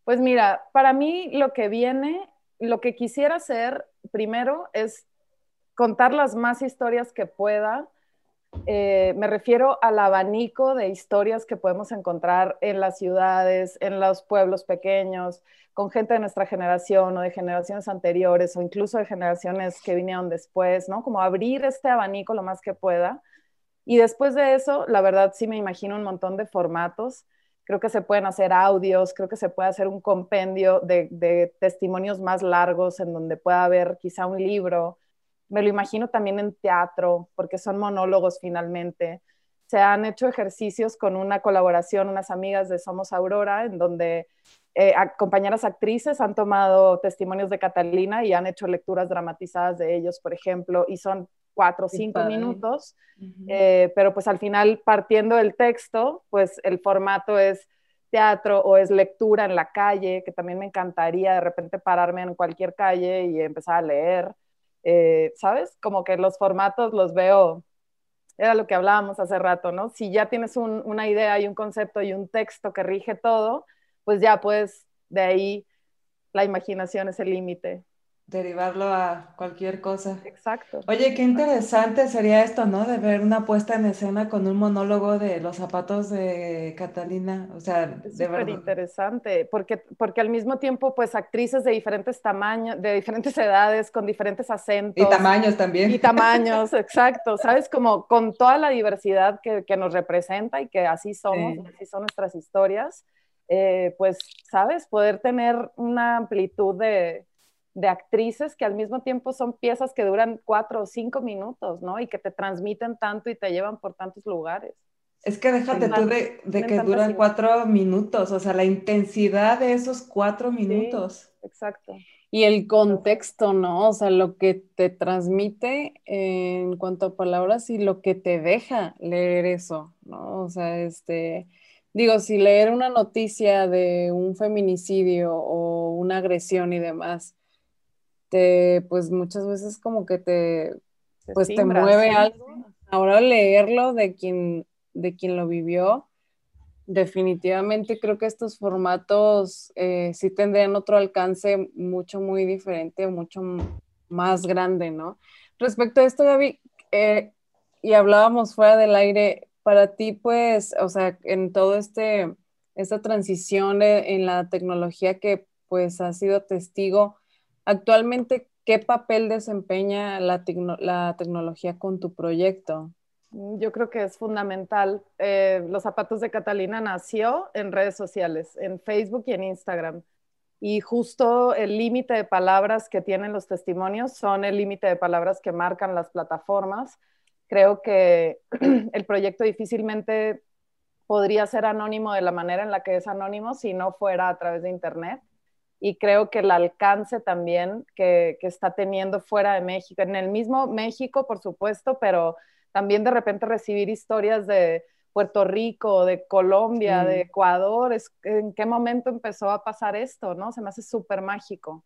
Pues mira, para mí lo que viene, lo que quisiera hacer primero es contar las más historias que pueda eh, me refiero al abanico de historias que podemos encontrar en las ciudades, en los pueblos pequeños, con gente de nuestra generación o de generaciones anteriores o incluso de generaciones que vinieron después, ¿no? Como abrir este abanico lo más que pueda. Y después de eso, la verdad sí me imagino un montón de formatos. Creo que se pueden hacer audios, creo que se puede hacer un compendio de, de testimonios más largos en donde pueda haber quizá un libro, me lo imagino también en teatro, porque son monólogos finalmente. Se han hecho ejercicios con una colaboración, unas amigas de Somos Aurora, en donde eh, compañeras actrices han tomado testimonios de Catalina y han hecho lecturas dramatizadas de ellos, por ejemplo, y son cuatro o cinco minutos, eh, pero pues al final partiendo del texto, pues el formato es teatro o es lectura en la calle, que también me encantaría de repente pararme en cualquier calle y empezar a leer. Eh, ¿sabes? Como que los formatos los veo, era lo que hablábamos hace rato, ¿no? Si ya tienes una idea y un concepto y un texto que rige todo, pues ya pues de ahí la imaginación es el límite derivarlo a cualquier cosa. Exacto. Oye, qué interesante sería esto, ¿no? De ver una puesta en escena con un monólogo de los zapatos de Catalina, o sea, de verdad. interesante, porque, porque al mismo tiempo, pues, actrices de diferentes tamaños, de diferentes edades, con diferentes acentos. Y tamaños también. Y tamaños, exacto, ¿sabes? Como con toda la diversidad que, que nos representa y que así somos, así son nuestras historias eh, pues, ¿sabes? Poder tener una amplitud de, de actrices que al mismo tiempo son piezas que duran cuatro o cinco minutos, ¿no? Y que te transmiten tanto y te llevan por tantos lugares. Es que déjate tú de, que duran cuatro minutos, o sea, la intensidad de esos cuatro minutos. exacto. Y el contexto, ¿no? O sea, lo que te transmite en cuanto a palabras y lo que te deja leer eso, ¿no? O sea, este, digo, si leer una noticia de un feminicidio o una agresión y demás, te, pues muchas veces como que te, pues te mueve algo. Ahora leerlo de quien, de quien lo vivió, definitivamente creo que estos formatos eh, sí tendrían otro alcance mucho, muy diferente, mucho más grande, ¿no? Respecto a esto, Gaby, eh, y hablábamos fuera del aire, para ti, pues, o sea, en todo este, esta transición en la tecnología que, pues, ha sido testigo, actualmente, ¿qué papel desempeña la, tecnología con tu proyecto? Mm, yo creo que es fundamental. Eh, los zapatos de Catalina nació en redes sociales, en Facebook y en Instagram. Y justo el límite de palabras que tienen los testimonios son el límite de palabras que marcan las plataformas. Creo que el proyecto difícilmente podría ser anónimo de la manera en la que es anónimo si no fuera a través de Internet. Y creo que el alcance también que, que está teniendo fuera de México, en el mismo México, por supuesto, pero también de repente recibir historias de Puerto Rico, de Colombia, de Ecuador, es, en qué momento empezó a pasar esto, ¿no? Se me hace súper mágico.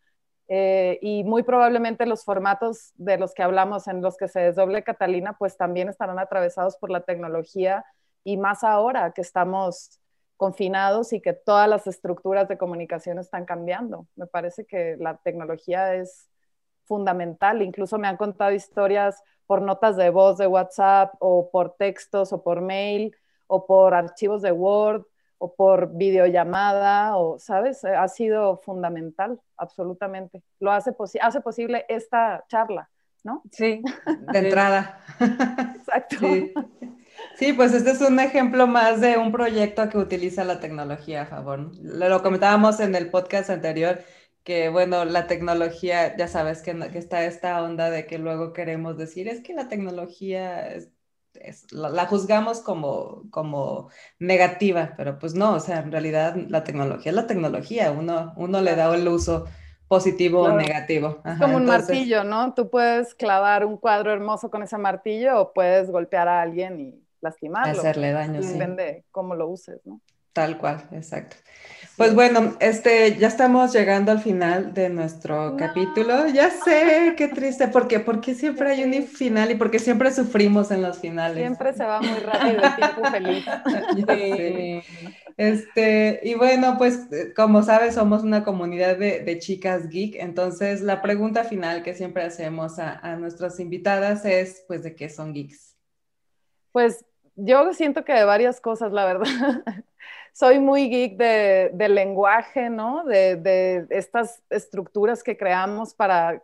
Eh, y muy probablemente los formatos de los que hablamos en los que se desdoble Catalina, pues también estarán atravesados por la tecnología y más ahora que estamos confinados y que todas las estructuras de comunicación están cambiando. Me parece que la tecnología es fundamental. Incluso me han contado historias por notas de voz de WhatsApp o por textos o por mail o por archivos de Word o por videollamada o, ¿sabes? Ha sido fundamental, absolutamente. Lo hace, hace posible esta charla, ¿no? Sí, de entrada. Exacto. Sí. Pues este es un ejemplo más de un proyecto que utiliza la tecnología a favor. Lo comentábamos en el podcast anterior que bueno, la tecnología, ya sabes que, que, está esta onda de que luego queremos decir, es que la tecnología es, la, juzgamos como, como negativa, pero pues no, o sea, en realidad la tecnología es la tecnología, uno, uno le da el uso positivo o negativo. es como un martillo, ¿no? Tú puedes clavar un cuadro hermoso con ese martillo o puedes golpear a alguien y lastimarlo. Hacerle daño, Depende cómo lo uses, ¿no? Tal cual, exacto. Pues bueno, este, ya estamos llegando al final de nuestro capítulo. Ya sé, qué triste, porque porque siempre hay un final y porque siempre sufrimos en los finales. Siempre se va muy rápido el tiempo feliz. Este, y bueno, pues como sabes, somos una comunidad de, chicas geek, entonces la pregunta final que siempre hacemos a, a nuestras invitadas es, pues, ¿de qué son geeks? Pues yo siento que de varias cosas, la verdad. soy muy geek de, lenguaje, ¿no? De, de, estas estructuras que creamos para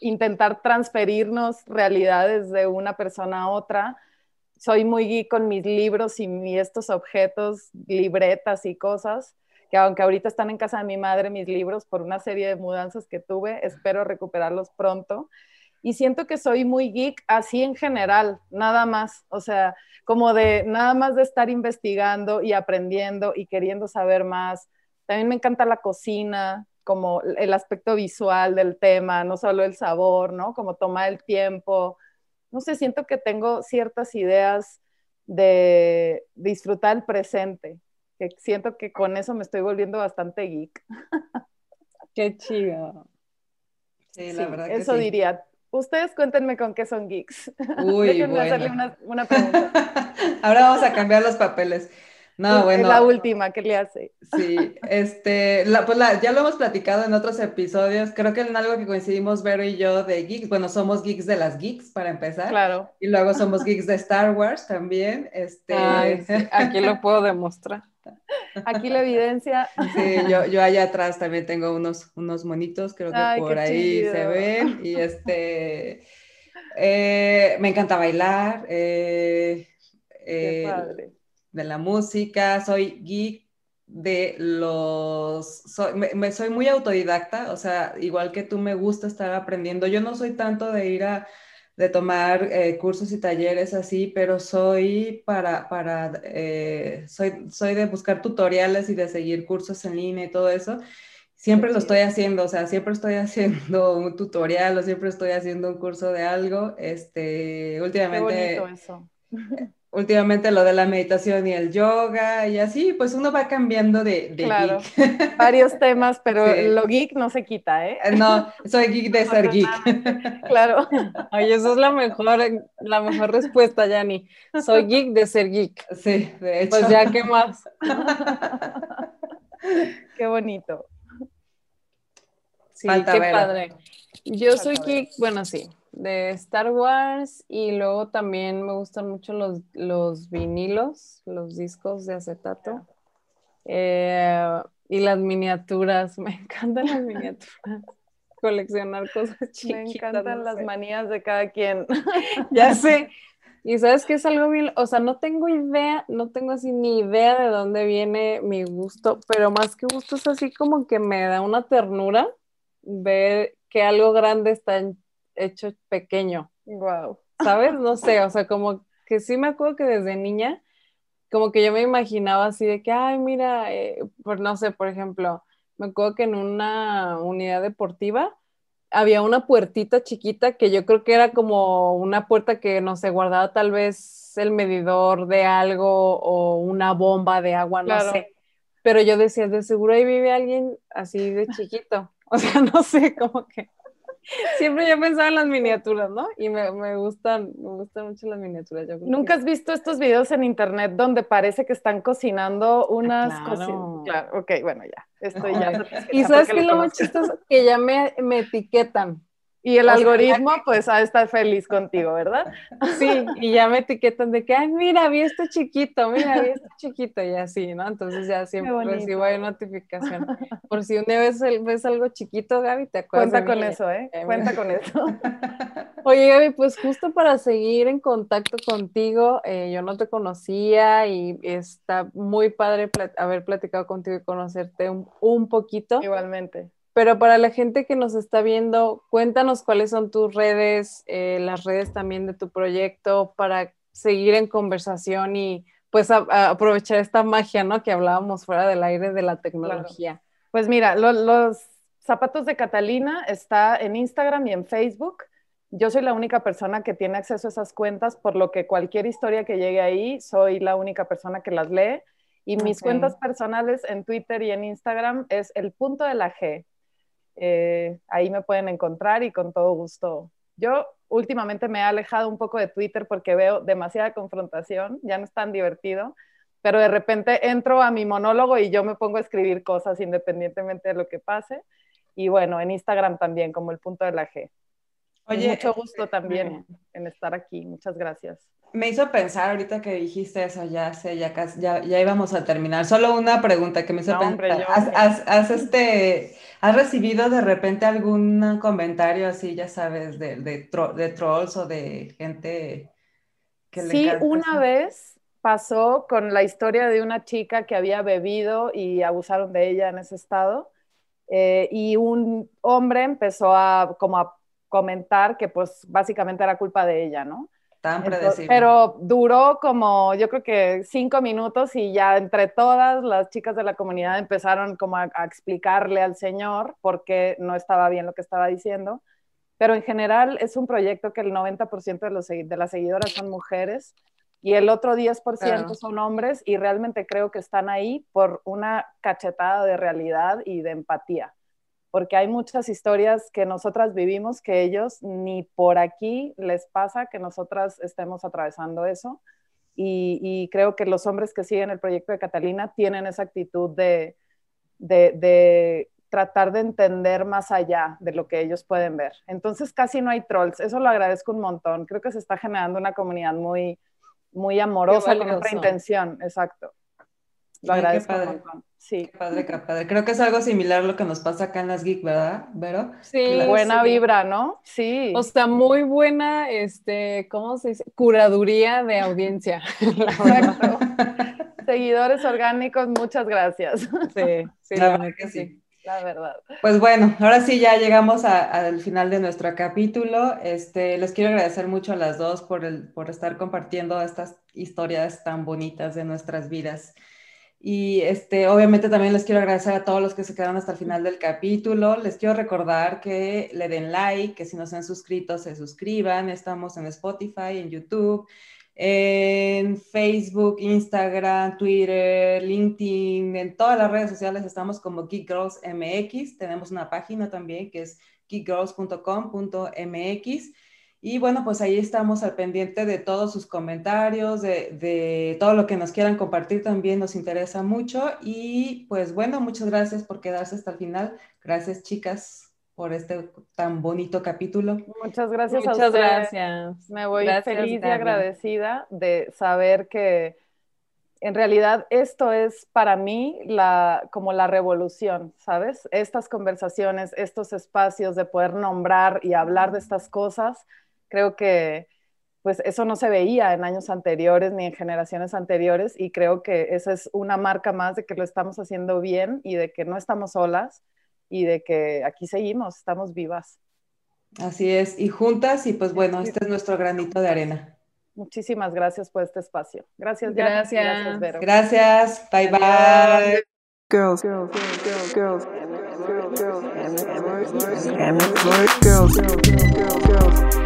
intentar transferirnos realidades de una persona a otra. Soy muy geek con mis libros y estos objetos, libretas y cosas, que aunque ahorita están en casa de mi madre mis libros por una serie de mudanzas que tuve, espero recuperarlos pronto y siento que soy muy geek así en general, nada más, o sea, como de nada más de estar investigando y aprendiendo y queriendo saber más. También me encanta la cocina, como el aspecto visual del tema, no solo el sabor, ¿no? Como tomar el tiempo. No sé, siento que tengo ciertas ideas de disfrutar el presente, que siento que con eso me estoy volviendo bastante geek. Qué chido. Sí, la verdad que eso diría. Ustedes cuéntenme con qué son geeks. Uy, Déjenme hacerle una, pregunta. Ahora vamos a cambiar los papeles. No, bueno. Es la última que le hace. Sí, este, pues ya lo hemos platicado en otros episodios. Creo que en algo que coincidimos Vero y yo de geeks, bueno, somos geeks de las geeks para empezar. Claro. Y luego somos geeks de Star Wars también. Este... aquí lo puedo demostrar. Aquí la evidencia. Sí, yo, yo allá atrás también tengo unos, unos monitos, creo que por ahí se ven. Y este, eh, me encanta bailar. Eh, eh, de la música, soy geek de los... Soy, me, soy muy autodidacta, o sea, igual que tú me gusta estar aprendiendo. Yo no soy tanto de ir a de tomar eh, cursos y talleres así, pero soy para, para eh, soy, soy de buscar tutoriales y de seguir cursos en línea y todo eso. Siempre lo estoy haciendo, o sea, siempre estoy haciendo un tutorial o siempre estoy haciendo un curso de algo. Este, últimamente... Qué bonito eso últimamente lo de la meditación y el yoga y así, pues uno va cambiando de, claro, varios temas, pero lo geek no se quita, ¿eh? ¿eh? No, soy geek de ser geek. Claro. Ay, eso es la mejor, la mejor respuesta, Yanni. Soy geek de ser geek. Sí, de hecho. Pues ya, ¿qué más? Qué bonito. Sí, qué padre. Yo soy geek, bueno, sí, de Star Wars y luego también me gustan mucho los, los vinilos, los discos de acetato eh, y las miniaturas, me encantan las miniaturas. Coleccionar cosas chiquitas. Me encantan las manías de cada quien. ya sé. Y sabes que es algo bien, o sea, no tengo idea, no tengo así ni idea de dónde viene mi gusto, pero más que gusto es así como que me da una ternura ver que algo grande está en hecho pequeño. Wow. ¿Sabes? No sé, o sea, como que sí me acuerdo que desde niña, como que yo me imaginaba así de que, ay, mira, eh, pues no sé, por ejemplo, me acuerdo que en una unidad deportiva había una puertita chiquita que yo creo que era como una puerta que, no sé, guardaba tal vez el medidor de algo o una bomba de agua, no sé. Pero yo decía, de seguro ahí vive alguien así de chiquito. O sea, no sé, como que Siempre yo pensaba en las miniaturas, ¿no? Y me, me gustan, me gustan mucho las miniaturas. ¿Nunca has visto estos videos en internet donde parece que están cocinando unas ah, cosas? Claro, ok, bueno, ya, estoy ya. y sabes que lo más chistoso que ya me, me etiquetan. Y el algoritmo, pues, ha de estar feliz contigo, ¿verdad? Sí, y ya me etiquetan de que, ay, mira, vi esto chiquito, mira, vi esto chiquito, y así, ¿no? Entonces ya siempre recibo ahí notificación. Por si un día ves, ves algo chiquito, Gaby, te acuerdas. Cuenta con eso, ¿eh? Cuenta con eso. Oye, Gaby, pues justo para seguir en contacto contigo, eh, yo no te conocía y está muy padre haber platicado contigo y conocerte un, un poquito. Igualmente. Pero para la gente que nos está viendo, cuéntanos cuáles son tus redes, eh, las redes también de tu proyecto, para seguir en conversación y pues aprovechar esta magia, ¿no? Que hablábamos fuera del aire de la tecnología. Pues mira, los zapatos de Catalina está en Instagram y en Facebook. Yo soy la única persona que tiene acceso a esas cuentas, por lo que cualquier historia que llegue ahí, soy la única persona que las lee. Y mis cuentas personales en Twitter y en Instagram es el punto de la G, eh, ahí me pueden encontrar y con todo gusto. Yo últimamente me he alejado un poco de Twitter porque veo demasiada confrontación, ya no es tan divertido, pero de repente entro a mi monólogo y yo me pongo a escribir cosas independientemente de lo que pase. Y bueno, en Instagram también, como el punto de la G. Oye, mucho gusto este, también en estar aquí. Muchas gracias. Me hizo pensar ahorita que dijiste eso, ya sé, ya, ya, ya íbamos a terminar. Solo una pregunta que me hizo pensar. ¿Has, este, ¿Has recibido de repente algún comentario así, ya sabes, de, de, de trolls o de gente que le Sí, una vez pasó con la historia de una chica que había bebido y abusaron de ella en ese estado. Eh, y un hombre empezó a como a comentar que pues básicamente era culpa de ella, ¿no? Tan predecible. pero duró como, yo creo que cinco minutos y ya entre todas las chicas de la comunidad empezaron como a, explicarle al señor por qué no estaba bien lo que estaba diciendo. Pero en general es un proyecto que el 90% de, los, de las seguidoras son mujeres y el otro 10% son hombres y realmente creo que están ahí por una cachetada de realidad y de empatía porque hay muchas historias que nosotras vivimos que ellos ni por aquí les pasa que nosotras estemos atravesando eso. Y, creo que los hombres que siguen el proyecto de Catalina tienen esa actitud de, de, tratar de entender más allá de lo que ellos pueden ver. Entonces casi no hay trolls, eso lo agradezco un montón. Creo que se está generando una comunidad muy, muy amorosa con otra intención, exacto. Lo agradezco un montón. Sí. Qué padre, qué padre. Creo que es algo similar a lo que nos pasa acá en las Geek, ¿verdad, Vero? Sí. buena vibra, ¿no? Sí. O sea, muy buena, este, ¿cómo se dice? Curaduría de audiencia. Seguidores orgánicos, muchas gracias. Sí, sí, la, verdad que sí. La verdad. Pues bueno, ahora sí ya llegamos al final de nuestro capítulo. Este, les quiero agradecer mucho a las dos por, el, por estar compartiendo estas historias tan bonitas de nuestras vidas. Y este, obviamente también les quiero agradecer a todos los que se quedaron hasta el final del capítulo. Les quiero recordar que le den like, que si no se han suscrito, se suscriban. Estamos en Spotify, en YouTube, en Facebook, Instagram, Twitter, LinkedIn, en todas las redes sociales estamos como Geek Girls MX. Tenemos una página también que es geekgirls.com.mx. Y bueno, pues ahí estamos al pendiente de todos sus comentarios, de, todo lo que nos quieran compartir también nos interesa mucho. Y pues bueno, muchas gracias por quedarse hasta el final. Gracias chicas por este tan bonito capítulo. Muchas gracias muchas a ustedes. gracias. Me voy feliz y agradecida de saber que en realidad esto es para mí la, como la revolución, ¿sabes? Estas conversaciones, estos espacios de poder nombrar y hablar de estas cosas Creo que pues eso no se veía en años anteriores ni en generaciones anteriores y creo que esa es una marca más de que lo estamos haciendo bien y de que no estamos solas y de que aquí seguimos, estamos vivas. Así es, y juntas y pues bueno, este es nuestro granito de arena. Muchísimas gracias por este espacio. Gracias, gracias. Gracias, Vero. Gracias. Bye bye. Girls, girls, girls, girls, girls, bunch of girls, bunch of girls, Geek Girls MX. Girls, girls,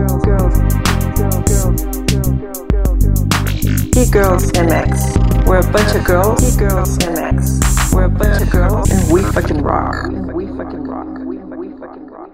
girls Geek Girls MX. We're a bunch of girls. Geek Girls MX. We're a bunch of girls, and we fucking rock. and we fucking rock. And we fucking rock.